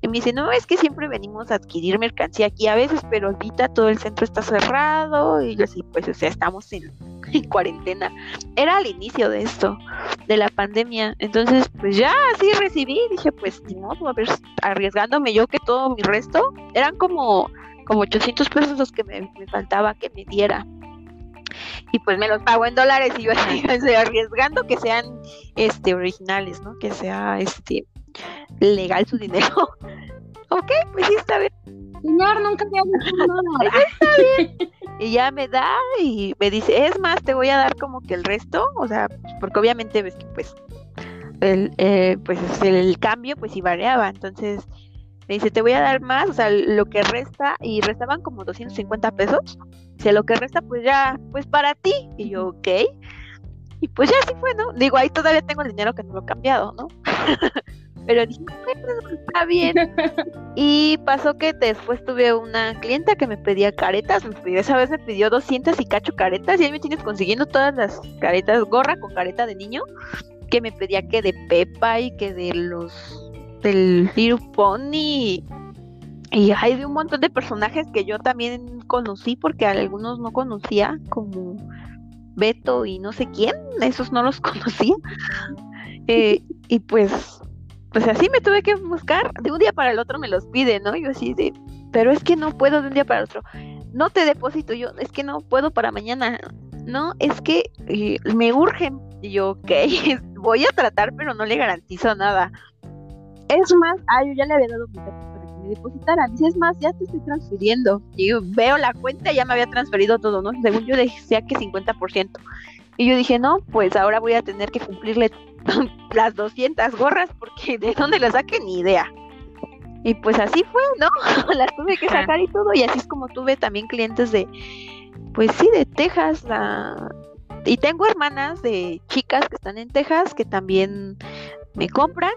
Y me dice, no, es que siempre venimos a adquirir mercancía aquí a veces, pero ahorita todo el centro está cerrado. Y yo así, pues, o sea, estamos en, cuarentena. Era al inicio de esto, de la pandemia. Entonces, pues ya así recibí. Dije, pues, ni modo, a ver, arriesgándome yo que todo mi resto. Eran como, como 800 pesos los que me, me faltaba que me diera y pues me los pago en dólares y yo arriesgando que sean este originales, ¿no? Que sea este legal su dinero. ok, pues sí está bien. Señor, nunca me ha nada. está bien. Y ya me da y me dice, es más, te voy a dar como que el resto, o sea, porque obviamente ves que pues el, eh, pues el cambio pues sí variaba, entonces me dice, te voy a dar más, o sea, lo que resta, y restaban como 250 pesos, dice, lo que resta pues ya, pues para ti, y yo, ok, y pues ya así fue, ¿no? Digo, ahí todavía tengo el dinero que no lo he cambiado, ¿no? Pero dije, está bien. Y pasó que después tuve una clienta que me pedía caretas. esa vez me pidió 200 y cacho caretas. Y ahí me tienes consiguiendo todas las caretas, gorra con careta de niño. Que me pedía que de Pepa y que de los. del Little Pony. Y hay de un montón de personajes que yo también conocí porque algunos no conocía, como Beto y no sé quién, esos no los conocía. Eh, y pues pues así me tuve que buscar, de un día para el otro me los pide, ¿no? Yo así de, pero es que no puedo de un día para el otro. No te deposito yo, es que no puedo para mañana. No, es que eh, me urgen. Y yo, ok, voy a tratar, pero no le garantizo nada. Es más, ah, yo ya le había dado mi para que me depositara. Dice, es más, ya te estoy transfiriendo. Y yo veo la cuenta, ya me había transferido todo, ¿no? Según yo decía que 50%. Y yo dije, no, pues ahora voy a tener que cumplirle las 200 gorras porque de dónde las saqué ni idea. Y pues así fue, ¿no? las tuve que sacar y todo y así es como tuve también clientes de, pues sí, de Texas. La... Y tengo hermanas de chicas que están en Texas que también me compran.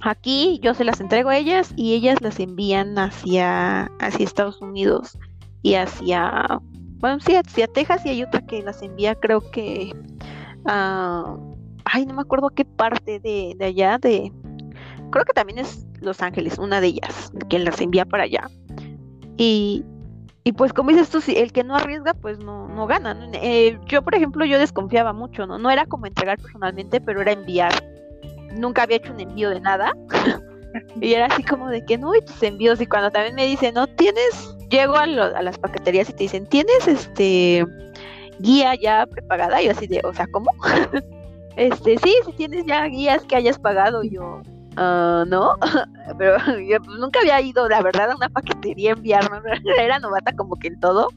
Aquí yo se las entrego a ellas y ellas las envían hacia, hacia Estados Unidos y hacia, bueno, sí, hacia Texas y hay otra que las envía creo que a ay, no me acuerdo qué parte de, allá, de, creo que también es Los Ángeles, una de ellas, quien las envía para allá. Y, y pues como dices tú, el que no arriesga, pues no, no gana. Eh, yo, por ejemplo, yo desconfiaba mucho, ¿no? No era como entregar personalmente, pero era enviar. Nunca había hecho un envío de nada. y era así como de que no, y tus envíos. Y cuando también me dicen, no tienes, llego a, a las paqueterías y te dicen, ¿tienes este guía ya prepagada? Y yo así de, o sea, ¿cómo? Este, sí, si tienes ya guías que hayas pagado, yo, uh, no, pero yo pues, nunca había ido, la verdad, a una paquetería a enviar, era novata como que en todo,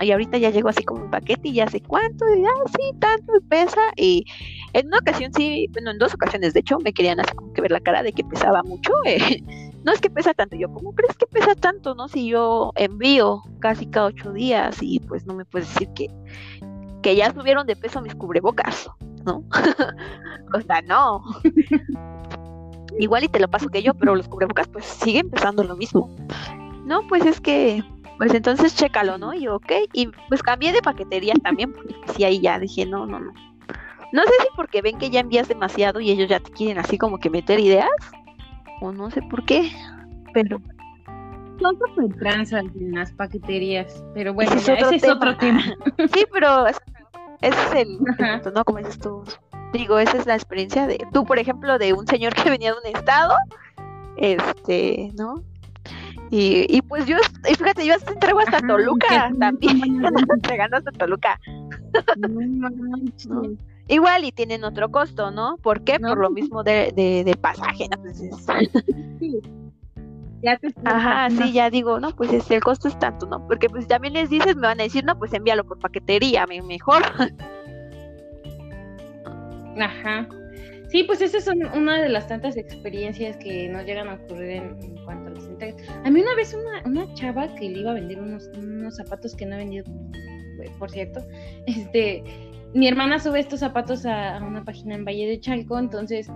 y ahorita ya llegó así como un paquete y ya sé cuánto, y ya, sí, tanto, pesa, y en una ocasión sí, bueno, en dos ocasiones, de hecho, me querían hacer como que ver la cara de que pesaba mucho, eh, no es que pesa tanto, yo, ¿cómo crees que pesa tanto, no? Si yo envío casi cada ocho días y pues no me puedes decir que, que ya subieron de peso mis cubrebocas. ¿No? o sea, no. Igual y te lo paso que yo, pero los cubrebocas pues siguen pesando lo mismo. No, pues es que, pues entonces chécalo, ¿no? Y ok, y pues cambié de paquetería también, porque sí ahí ya dije, no, no, no. No sé si porque ven que ya envías demasiado y ellos ya te quieren así como que meter ideas, o no sé por qué, pero... Son súper en las paqueterías, pero bueno, ese es, otro, tema. sí, pero ese es el, ¿no? Como dices tú. Digo, esa es la experiencia de tú, por ejemplo, de un señor que venía de un estado, este, ¿no? Y, y pues yo, y fíjate, yo hasta entrego hasta Toluca también, entregando hasta Toluca. Igual y tienen otro costo, ¿no? ¿Por qué? Por lo mismo de, de, de pasaje, ¿no? Pues sí. Ajá, sí, ya digo, no, pues este, el costo es tanto, ¿no? Porque pues también les dices, me van a decir, no, pues envíalo por paquetería, mejor. Ajá. Sí, pues esas son una de las tantas experiencias que nos llegan a ocurrir en, cuanto a las entregas. A mí una vez una, una chava que le iba a vender unos, unos zapatos que no ha vendido, por cierto, este, mi hermana sube estos zapatos a, a una página en Valle de Chalco, entonces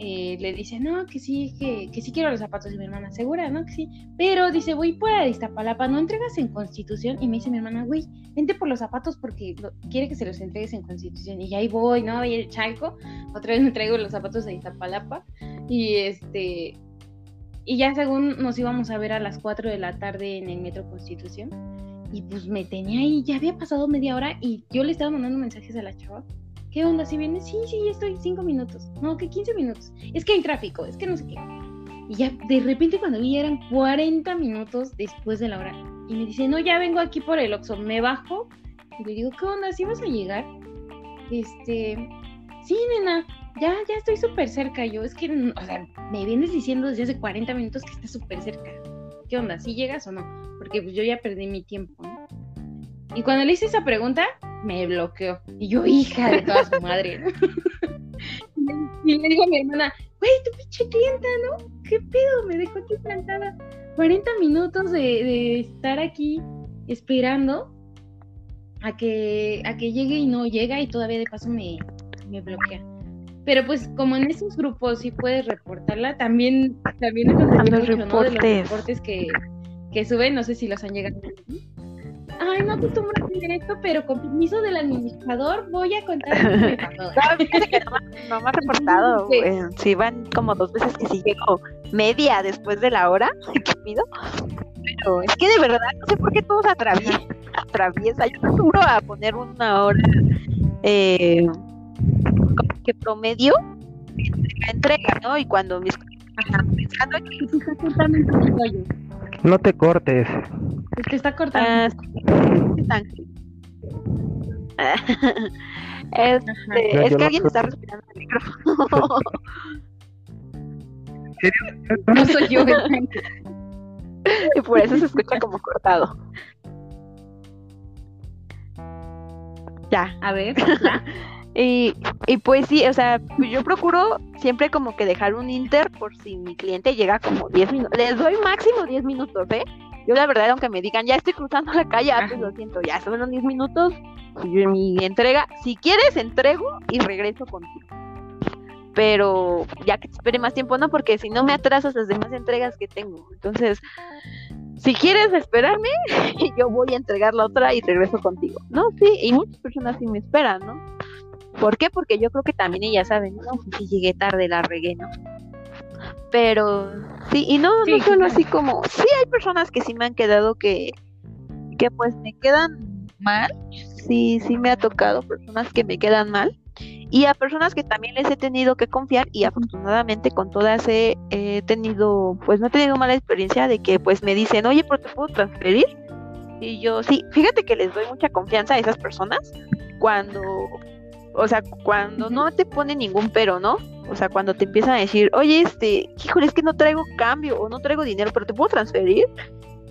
eh, le dice, no, que sí, que, que, sí quiero los zapatos de mi hermana, segura, ¿no? Que sí. Pero dice, voy por a Iztapalapa, ¿no entregas en Constitución? Y me dice mi hermana, güey, vente por los zapatos porque quiere que se los entregues en Constitución. Y ahí voy, ¿no? Voy el chalco, otra vez me traigo los zapatos de Iztapalapa. Y este, y ya según nos íbamos a ver a las 4 de la tarde en el Metro Constitución. Y pues me tenía ahí, ya había pasado media hora y yo le estaba mandando mensajes a la chava ¿Qué onda? ¿Si vienes? Sí, sí, estoy cinco minutos. No, que 15 minutos. Es que hay tráfico, es que no sé qué. Y ya de repente cuando vi eran 40 minutos después de la hora. Y me dice, no, ya vengo aquí por el Oxxo. Me bajo y le digo, ¿qué onda? ¿Sí vas a llegar? Este, sí, nena, ya, ya estoy súper cerca. Yo, es que, o sea, me vienes diciendo desde hace 40 minutos que estás súper cerca. ¿Qué onda? ¿Sí llegas o no? Porque pues yo ya perdí mi tiempo, ¿no? Y cuando le hice esa pregunta, me bloqueó. Y yo, hija de toda su madre. y le digo a mi hermana, güey, tu pinche clienta, ¿no? ¿Qué pedo? Me dejó aquí plantada 40 minutos de, estar aquí esperando a que, a que llegue y no llega y todavía de paso me, me bloquea. Pero pues como en esos grupos sí puedes reportarla, también, también es los, los reportes que, que suben, no sé si los han llegado ay, no acostumbro hacer esto, pero con permiso del administrador voy a contar no, me ha reportado. sí, van como dos veces que sí llego media después de la hora que pido. Pero es que de verdad no sé por qué todos atraviesan. Atraviesa. Yo acostumbro a poner una hora eh, que promedio entrega, ¿no? Y cuando mis pensando que no te cortes. Te está cortando. Ah, este, es que alguien está respirando el micrófono. No soy yo. y por eso se escucha como cortado. Ya. A ver. Y, y pues sí, o sea, yo procuro siempre como que dejar un inter por si mi cliente llega como 10 minutos. Les doy máximo 10 minutos, ¿eh? Yo la verdad, aunque me digan, ya estoy cruzando la calle, ah, pues lo siento, ya son los 10 minutos, mi entrega, si quieres, entrego y regreso contigo. Pero ya que te espere más tiempo, no, porque si no me atrasas las demás entregas que tengo. Entonces, si quieres esperarme, yo voy a entregar la otra y regreso contigo. No, sí, y muchas personas sí me esperan, ¿no? ¿Por qué? Porque yo creo que también ellas saben, no, si llegué tarde la regué, ¿no? Pero sí, y no, no solo así como, sí hay personas que sí me han quedado que, que pues me quedan mal, sí, sí me ha tocado personas que me quedan mal, y a personas que también les he tenido que confiar y afortunadamente con todas he, tenido, pues no he tenido mala experiencia de que pues me dicen, oye, ¿pero te puedo transferir? Y yo, sí, fíjate que les doy mucha confianza a esas personas cuando, o sea, cuando no te ponen ningún pero, ¿no? O sea, cuando te empiezan a decir, oye, este, híjole, es que no traigo cambio o no traigo dinero, pero te puedo transferir.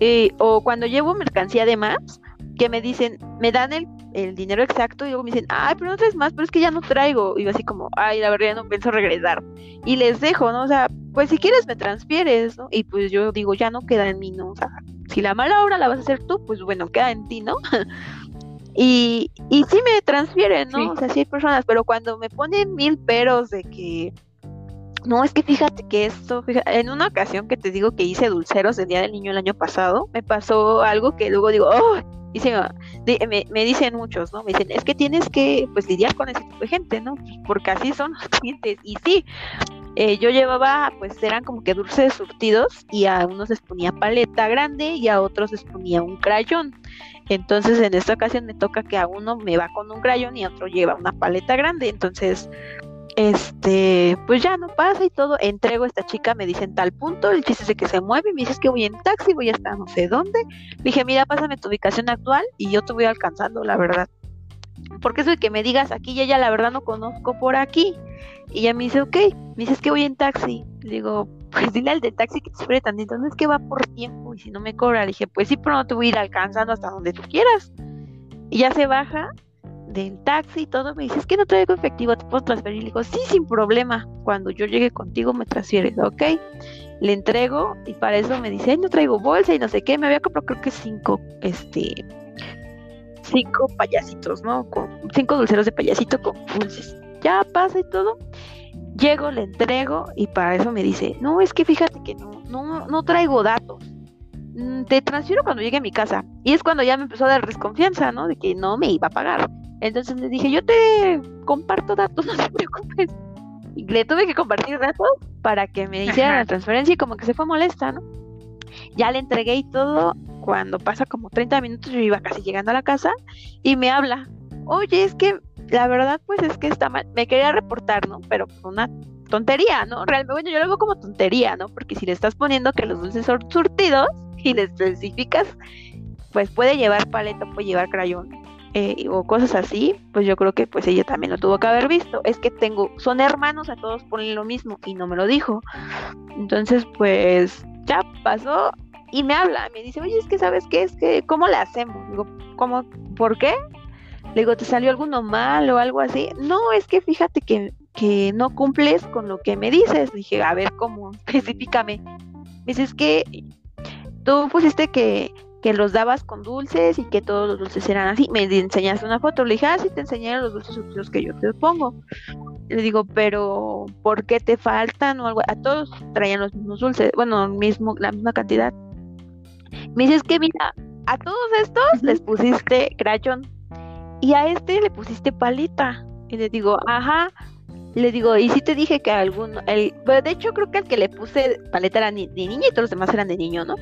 Eh, o cuando llevo mercancía de más, que me dicen, me dan el, el, dinero exacto y luego me dicen, ay, pero no traes más, pero es que ya no traigo. Y yo así como, ay, la verdad ya no pienso regresar. Y les dejo, ¿no? O sea, pues si quieres me transfieres, ¿no? Y pues yo digo, ya no queda en mí, ¿no? O sea, si la mala obra la vas a hacer tú, pues bueno, queda en ti, ¿no? y, y sí me transfieren, ¿no? O sea, sí hay personas, pero cuando me ponen mil peros de que no, es que fíjate que esto, en una ocasión que te digo que hice dulceros el Día del Niño el año pasado, me pasó algo que luego digo, oh, y me, me, dicen muchos, ¿no? Me dicen, es que tienes que, pues, lidiar con ese tipo de gente, ¿no? Porque así son los clientes. Y sí, eh, yo llevaba, pues, eran como que dulces surtidos y a unos les ponía paleta grande y a otros les ponía un crayón. Entonces, en esta ocasión me toca que a uno me va con un crayón y a otro lleva una paleta grande. Entonces, este, pues ya no pasa y todo, entrego a esta chica, me dicen tal punto, el chiste es de que se mueve, y me dices que voy en taxi, voy hasta no sé dónde, dije, mira, pásame tu ubicación actual y yo te voy alcanzando, la verdad. Porque eso de que me digas aquí ya ya la verdad no conozco por aquí. Y ella me dice, ok, me dices que voy en taxi. Le digo, pues dile al del taxi que te espere tantito, no es que va por tiempo y si no me cobra. Le dije, pues sí, pero no te voy a ir alcanzando hasta donde tú quieras. Y ya se baja del taxi y todo, me dice, es que no traigo efectivo, te puedo transferir. Le digo, sí, sin problema. Cuando yo llegue contigo me transfieres, ¿ok? Le entrego y para eso me dice, no traigo bolsa y no sé qué. Me había comprado creo que cinco, este, cinco payasitos, ¿no? Cinco dulceros de payasito con dulces. Ya pasa y todo. Llego, le entrego y para eso me dice, no, es que fíjate que no, no, no traigo datos mm, te transfiero cuando llegue a mi casa. Y es cuando ya me empezó a dar desconfianza, ¿no? De que no me iba a pagar. Entonces le dije, yo te comparto datos, no te preocupes. Y le tuve que compartir datos para que me hiciera la transferencia y como que se fue molesta, ¿no? Ya le entregué y todo. Cuando pasa como 30 minutos, yo iba casi llegando a la casa y me habla. Oye, es que la verdad, pues es que está mal. Me quería reportar, ¿no? Pero una tontería, ¿no? Realmente, bueno, yo lo veo como tontería, ¿no? Porque si le estás poniendo que los dulces son surtidos y le especificas, pues puede llevar paleta, puede llevar crayón eh, o cosas así, pues yo creo que pues ella también lo tuvo que haber visto. Es que tengo, son hermanos, a todos ponen lo mismo y no me lo dijo. Entonces pues ya pasó y me habla, me dice, oye, es que sabes qué, es que, ¿cómo le hacemos? Digo, ¿cómo? ¿Por qué? Le digo, ¿te salió alguno mal o algo así? No, es que fíjate que, que no cumples con lo que me dices. Dije, a ver, ¿cómo? Específicame. Me dice, es que tú pusiste que que los dabas con dulces y que todos los dulces eran así. Me enseñaste una foto, le dije, ah, sí, te enseñé los dulces los que yo te pongo. Le digo, pero ¿por qué te faltan o algo? A todos traían los mismos dulces, bueno, mismo, la misma cantidad. Me dices que mira, a todos estos les pusiste crayón y a este le pusiste palita. Y le digo, ajá. Le digo, y si te dije que alguno, el, pero de hecho creo que el que le puse paleta era de niña y todos los demás eran de niño, ¿no?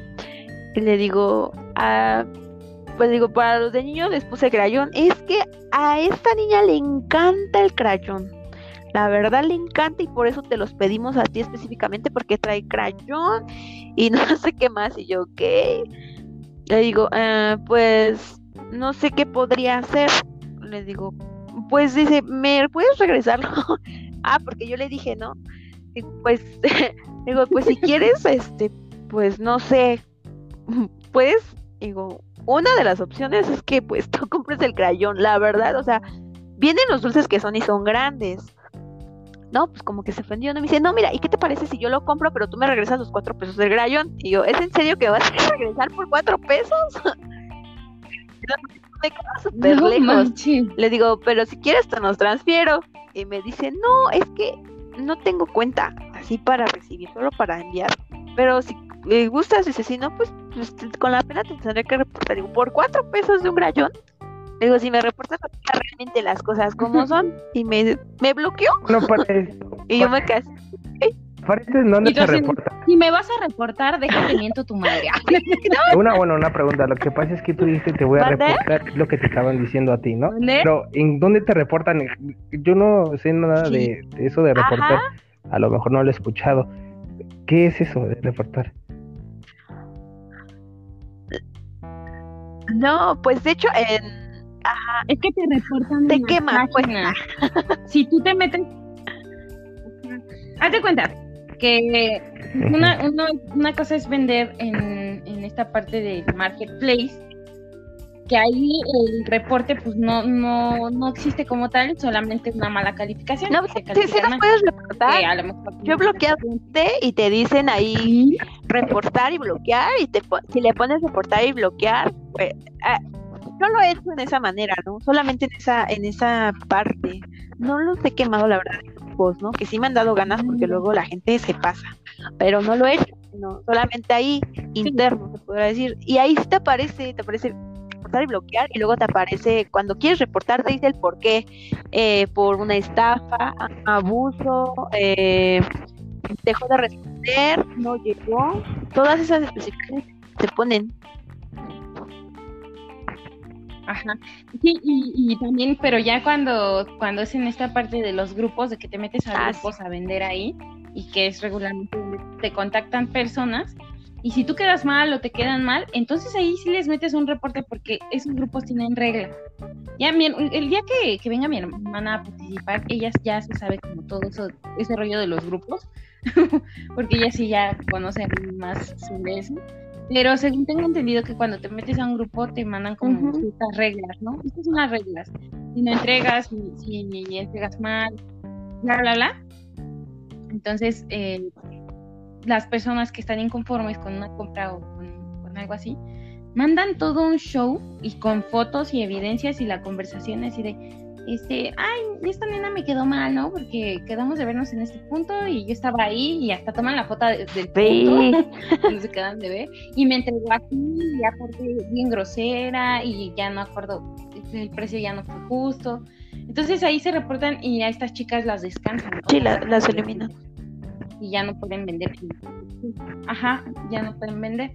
Y le digo, ah, pues digo, para los de niños les puse crayón. Es que a esta niña le encanta el crayón. La verdad le encanta y por eso te los pedimos a ti específicamente porque trae crayón y no sé qué más. Y yo, ¿qué? Le digo, ah, pues no sé qué podría hacer. Le digo, pues dice, ¿me puedes regresarlo? ah, porque yo le dije, ¿no? pues, digo, pues si quieres, este, pues no sé, pues, digo, una de las opciones es que pues tú compres el crayón, la verdad, o sea, vienen los dulces que son y son grandes. No, pues como que se ofendió, no me dice, no, mira, ¿y qué te parece si yo lo compro, pero tú me regresas los cuatro pesos del grayón? Y yo, ¿es en serio que vas a regresar por cuatro pesos? Me quedo súper lejos. Le digo, pero si quieres te nos transfiero. Y me dice, no, es que no tengo cuenta así para recibir, solo para enviar. Pero si le gustas, dice, si no, pues, pues con la pena te tendré que reportar. Digo, por cuatro pesos de un grayón. Digo, si me reportas realmente las cosas como son, y me, me bloqueó. No parece. y yo me quedé. Te. Si me vas a reportar, déjate miento tu madre. una, bueno, una pregunta. Lo que pasa es que tú dijiste te voy a reportar lo que te estaban diciendo a ti, ¿no? Pero ¿en dónde te reportan? Yo no sé nada de, eso de reportar. A lo mejor no lo he escuchado. ¿Qué es eso de reportar? No, pues de hecho en es que te reportan. Te quema, pues. Si tú te metes. Hazte cuenta que una, una cosa es vender en, en esta parte de marketplace que ahí el reporte pues no no no existe como tal, solamente una mala calificación. No, sí, sí lo puedes reportar. Yo he bloqueado y te dicen ahí reportar y bloquear y te si le pones reportar y bloquear, pues, ah, yo lo he hecho en esa manera, ¿no? Solamente en esa, en esa parte. No los he quemado, la verdad, ¿no? Que sí me han dado ganas porque luego la gente se pasa. Pero no lo he hecho, no, solamente ahí, interno, se podrá decir. Y ahí sí te aparece, te aparece reportar y bloquear, y luego te aparece, cuando quieres reportar, te dice el por qué. Eh, por una estafa, abuso, eh, dejó de responder, no llegó. Todas esas especificaciones se ponen Ajá. Sí, y, también, pero ya cuando, cuando es en esta parte de los grupos, de que te metes a ah, grupos a vender ahí, y que es regularmente te contactan personas, y si tú quedas mal o te quedan mal, entonces ahí sí les metes un reporte porque esos grupos tienen reglas. Ya el día que, que, venga mi hermana a participar, ella ya se sabe como todo eso, ese rollo de los grupos, porque ella sí ya conoce más sobre eso. Pero según tengo entendido que cuando te metes a un grupo te mandan como ciertas reglas, ¿no? Estas son las reglas. Si no entregas, si, si entregas mal, bla, bla, bla. Entonces, eh, las personas que están inconformes con una compra o con, con, algo así, mandan todo un show y con fotos y evidencias y la conversación así de, este, ay, esta nena me quedó mal, ¿no? Porque quedamos de vernos en este punto y yo estaba ahí y hasta toman la foto del punto donde se quedan de ver y me entregó aquí y aparte bien grosera y ya no acuerdo, el precio ya no fue justo. Entonces ahí se reportan y a estas chicas las descansan. Sí, las eliminan. Y ya no pueden vender. Ajá, ya no pueden vender.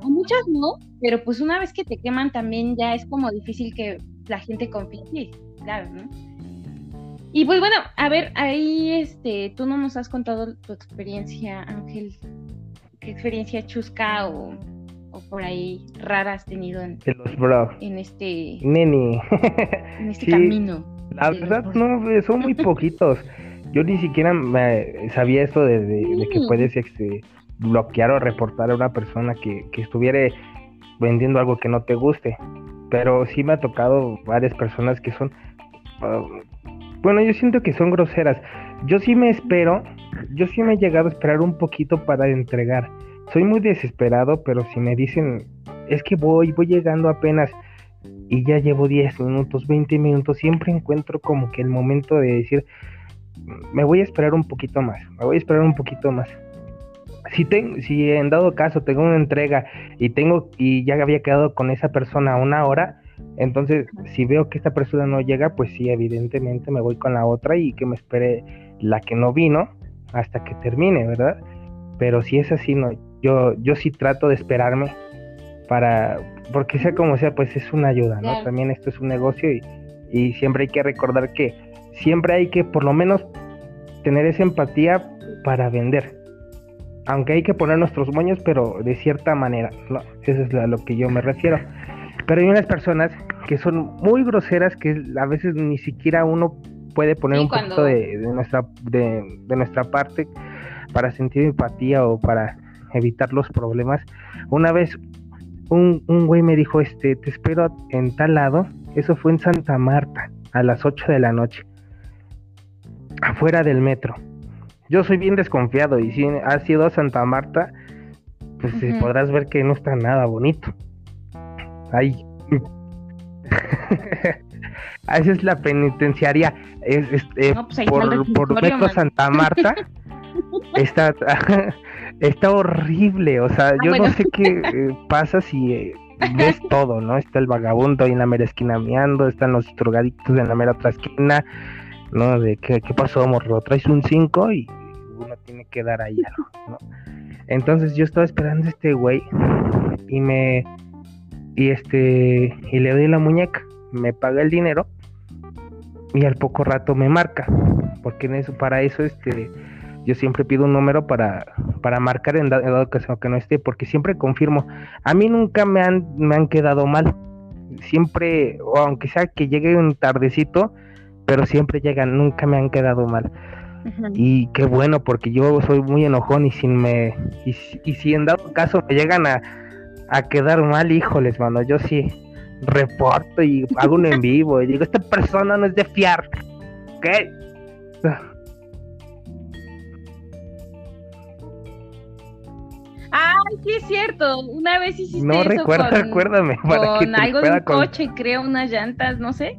A muchas no, pero pues una vez que te queman también ya es como difícil que la gente confíe claro, ¿no? Y pues bueno, a ver, ahí este, tú no nos has contado tu experiencia, Ángel, qué experiencia chusca o, por ahí rara has tenido en, en este Neni. en este camino. La verdad no, son muy poquitos. Yo ni siquiera sabía esto de, que puedes este, bloquear o reportar a una persona que, que estuviera vendiendo algo que no te guste. Pero sí me ha tocado varias personas que son bueno, yo siento que son groseras. Yo sí me espero, yo sí me he llegado a esperar un poquito para entregar. Soy muy desesperado, pero si me dicen, es que voy, voy llegando apenas y ya llevo 10 minutos, 20 minutos, siempre encuentro como que el momento de decir, me voy a esperar un poquito más, me voy a esperar un poquito más. Si, tengo, si en dado caso tengo una entrega y tengo y ya había quedado con esa persona una hora, entonces, si veo que esta persona no llega, pues sí, evidentemente me voy con la otra y que me espere la que no vino hasta que termine, ¿verdad? Pero si es así, no, yo, yo sí trato de esperarme para, porque sea como sea, pues es una ayuda, ¿no? También esto es un negocio y, y siempre hay que recordar que siempre hay que por lo menos tener esa empatía para vender. Aunque hay que poner nuestros moños, pero de cierta manera, ¿no? Eso es a lo que yo me refiero. Pero hay unas personas que son muy groseras que a veces ni siquiera uno puede poner un poquito de, nuestra de, nuestra parte para sentir empatía o para evitar los problemas. Una vez un, un güey me dijo, este, te espero en tal lado, eso fue en Santa Marta. a las 8 de la noche, afuera del metro. Yo soy bien desconfiado y si has ido a Santa Marta, pues eh, podrás ver que no está nada bonito. Ahí. Esa es la penitenciaria. Es, este, pues por, por Metro Santa Marta. está, está horrible. O sea, ah, yo no sé qué eh, pasa si eh, ves todo, ¿no? Está el vagabundo ahí en la mera esquina meando, están los drogadictos en la mera otra esquina, ¿no? De qué, qué pasó, morro, traes un 5 y uno tiene que dar ahí algo, ¿no? Entonces yo estaba esperando a este güey y me y este y le doy la muñeca, me paga el dinero y al poco rato me marca, porque en eso para eso este yo siempre pido un número para, para marcar en dado caso que no esté, porque siempre confirmo. A mí nunca me han, me han quedado mal. Siempre, o aunque sea que llegue un tardecito, pero siempre llegan, nunca me han quedado mal. Y qué bueno, porque yo soy muy enojón y sin me. Y, si en dado caso me llegan a, a quedar mal, híjoles, mano, yo sí reporto y hago un en vivo y digo: Esta persona no es de fiar. ¿Qué? Ay, sí es cierto. Una vez hiciste no eso recuerda, con, recuérdame, para con algo de un coche, creo, unas llantas, no sé.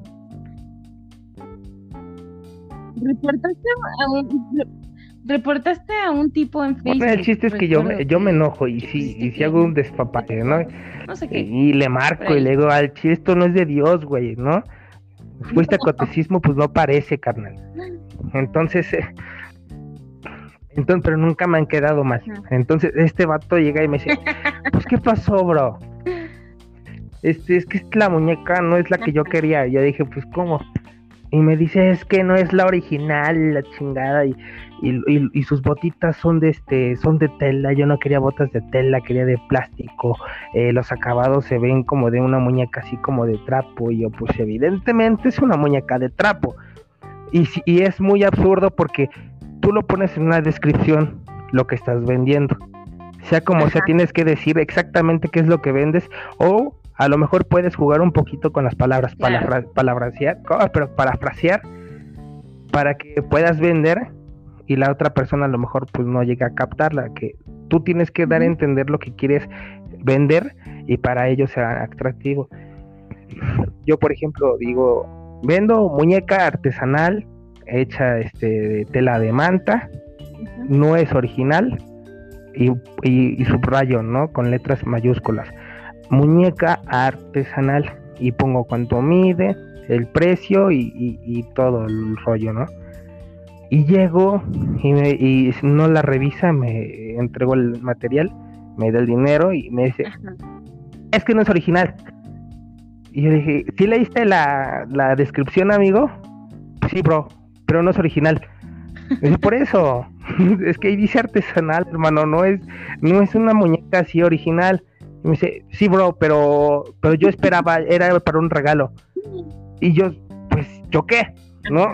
Reportaste a un, reportaste a un tipo en Facebook. Bueno, el chiste es que yo, yo me enojo y si, y si hago un despapalle, ¿no? No sé qué. Y, le marco y le digo, al chiste, esto no es de Dios, güey, ¿no? Fuiste a catecismo, pues no parece, carnal. Entonces, eh, entonces, pero nunca me han quedado mal. Entonces, este vato llega y me dice, pues, ¿qué pasó, bro? Este, es que la muñeca no es la que yo quería. Y yo dije, pues, ¿cómo? Y me dice, es que no es la original, la chingada, y, y, sus botitas son de este, son de tela, yo no quería botas de tela, quería de plástico, eh, los acabados se ven como de una muñeca así como de trapo, y yo pues evidentemente es una muñeca de trapo. Y, y es muy absurdo porque tú lo pones en una descripción lo que estás vendiendo. Sea como sea, tienes que decir exactamente qué es lo que vendes o a lo mejor puedes jugar un poquito con las palabras, para palabrasear, pero parafrasear para que puedas vender y la otra persona a lo mejor pues no llega a captarla, que tú tienes que dar a entender lo que quieres vender y para ello sea atractivo. Yo, por ejemplo, digo, vendo muñeca artesanal hecha este, de tela de manta, no es original y, y, subrayo, ¿no? Con letras mayúsculas. Muñeca artesanal y pongo cuánto mide, el precio y, todo el rollo, ¿no? Y llego y, y no la revisa, me entregó el material, me da el dinero y me dice, es que no es original. Y yo dije, ¿sí leíste la, la descripción, amigo? Sí, bro pero no es original. Es por eso, es que ahí dice artesanal, hermano, no es, no es una muñeca así original. Y me dice, sí, bro, pero, pero yo esperaba, era para un regalo. Y yo, pues, ¿yo qué? ¿No?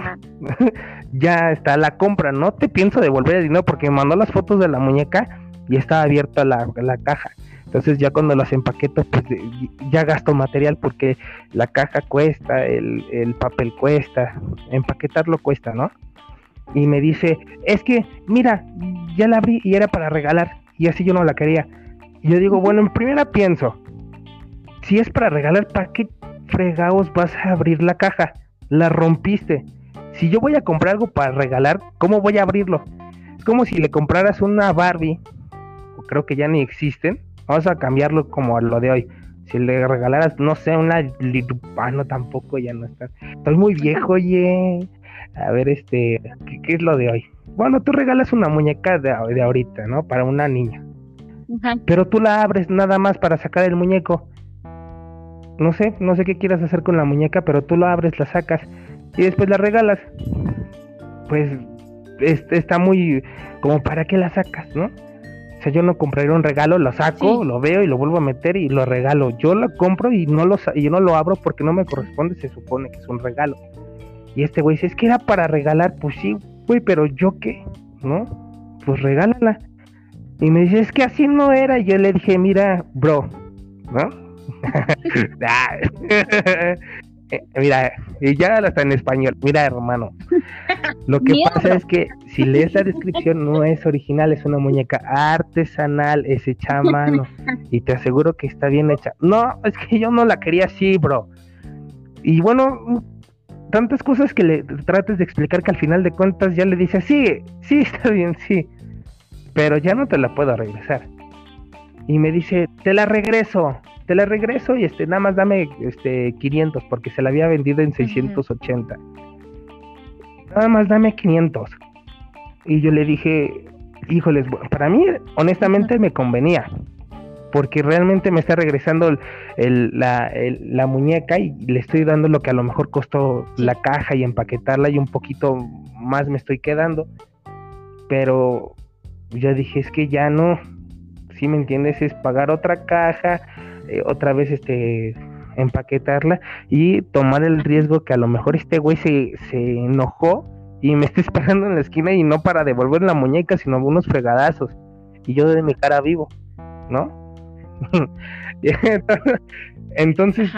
ya está la compra, no te pienso devolver el dinero porque me mandó las fotos de la muñeca y estaba abierta la, la caja. Entonces ya cuando las empaqueto, pues ya gasto material porque la caja cuesta, el, papel cuesta, empaquetarlo cuesta, ¿no? Y me dice, es que, mira, ya la abrí y era para regalar, y así yo no la quería. Y yo digo, bueno, en primera pienso, si es para regalar, ¿para qué fregados vas a abrir la caja? La rompiste. Si yo voy a comprar algo para regalar, ¿cómo voy a abrirlo? Es como si le compraras una Barbie, creo que ya ni existen, Vamos a cambiarlo como a lo de hoy. Si le regalaras, no sé, una ah, no, tampoco, ya no está. Estoy muy viejo, oye. A ver, este, ¿qué, es lo de hoy? Bueno, tú regalas una muñeca de, de ahorita, ¿no? Para una niña. Pero tú la abres nada más para sacar el muñeco. No sé, no sé qué quieras hacer con la muñeca, pero tú la abres, la sacas y después la regalas. Pues está muy como para qué la sacas, ¿no? O sea, yo no compraría un regalo, lo saco, lo veo y lo vuelvo a meter y lo regalo. Yo lo compro y no lo, y yo no lo abro porque no me corresponde, se supone que es un regalo. Y este güey dice, es que era para regalar. Pues sí, güey, pero yo qué, ¿no? Pues regálala. Y me dice, es que así no era. Y yo le dije, mira, bro, ¿no? eh, mira, y ya está en español. Mira, hermano. Lo que pasa es que si lees la descripción, no es original, es una muñeca artesanal, es hecha a mano. Y te aseguro que está bien hecha. No, es que yo no la quería así, bro. Y bueno, tantas cosas que le trates de explicar que al final de cuentas ya le dices, sí, sí, está bien, sí. Pero ya no te la puedo regresar. Y me dice, te la regreso te la regreso y este, nada más dame este 500 porque se la había vendido en 680. Nada más dame 500. Y yo le dije, híjoles, para mí honestamente me convenía. Porque realmente me está regresando la, muñeca y le estoy dando lo que a lo mejor costó la caja y empaquetarla y un poquito más me estoy quedando. Pero ya dije, es que ya no, si me entiendes, es pagar otra caja, eh, otra vez este empaquetarla y tomar el riesgo que a lo mejor este güey se, se enojó y me está esperando en la esquina y no para devolver la muñeca, sino unos fregadazos. Y yo de mi cara vivo, ¿no? Entonces,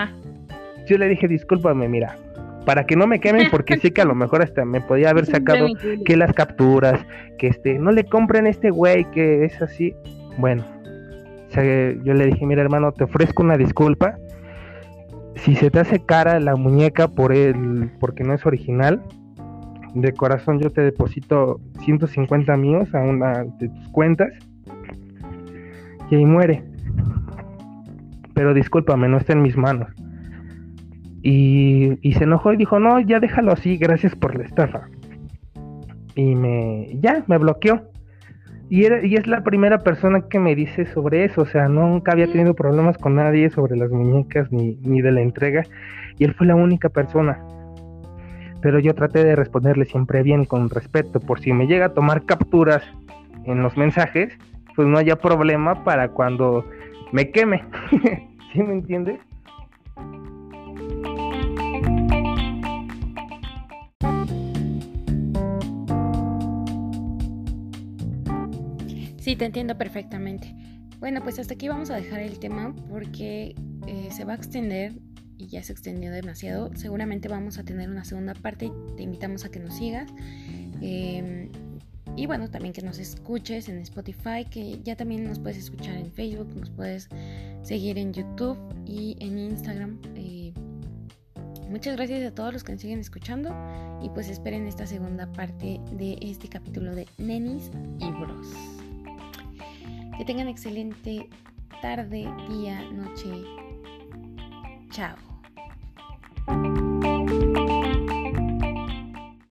yo le dije, discúlpame, mira, para que no me quemen, porque sé que a lo mejor hasta me podía haber sacado que las capturas, que este, no le compren a este güey que es así. Bueno, yo le dije, mira hermano, te ofrezco una disculpa. Si se te hace cara la muñeca por el, porque no es original, de corazón yo te deposito 150 míos a una de tus cuentas y ahí muere. Pero discúlpame, no está en mis manos. Y, y se enojó y dijo, no, ya déjalo así, gracias por la estafa. Y me, ya, me bloqueó. Y, y es la primera persona que me dice sobre eso, o sea, nunca había tenido problemas con nadie sobre las muñecas ni, ni de la entrega, y él fue la única persona. Pero yo traté de responderle siempre bien, con respeto, por si me llega a tomar capturas en los mensajes, pues no haya problema para cuando me queme. ¿Sí me entiendes? Sí, te entiendo perfectamente. Bueno, pues hasta aquí vamos a dejar el tema porque eh, se va a extender y ya se extendió demasiado. Seguramente vamos a tener una segunda parte y te invitamos a que nos sigas. Em, y bueno, también que nos escuches en Spotify, que ya también nos puedes escuchar en Facebook, nos puedes seguir en YouTube y en Instagram. Eh, muchas gracias a todos los que nos siguen escuchando y pues esperen esta segunda parte de este capítulo de Nenis y Bros. Que tengan excelente tarde, día, noche. Chao.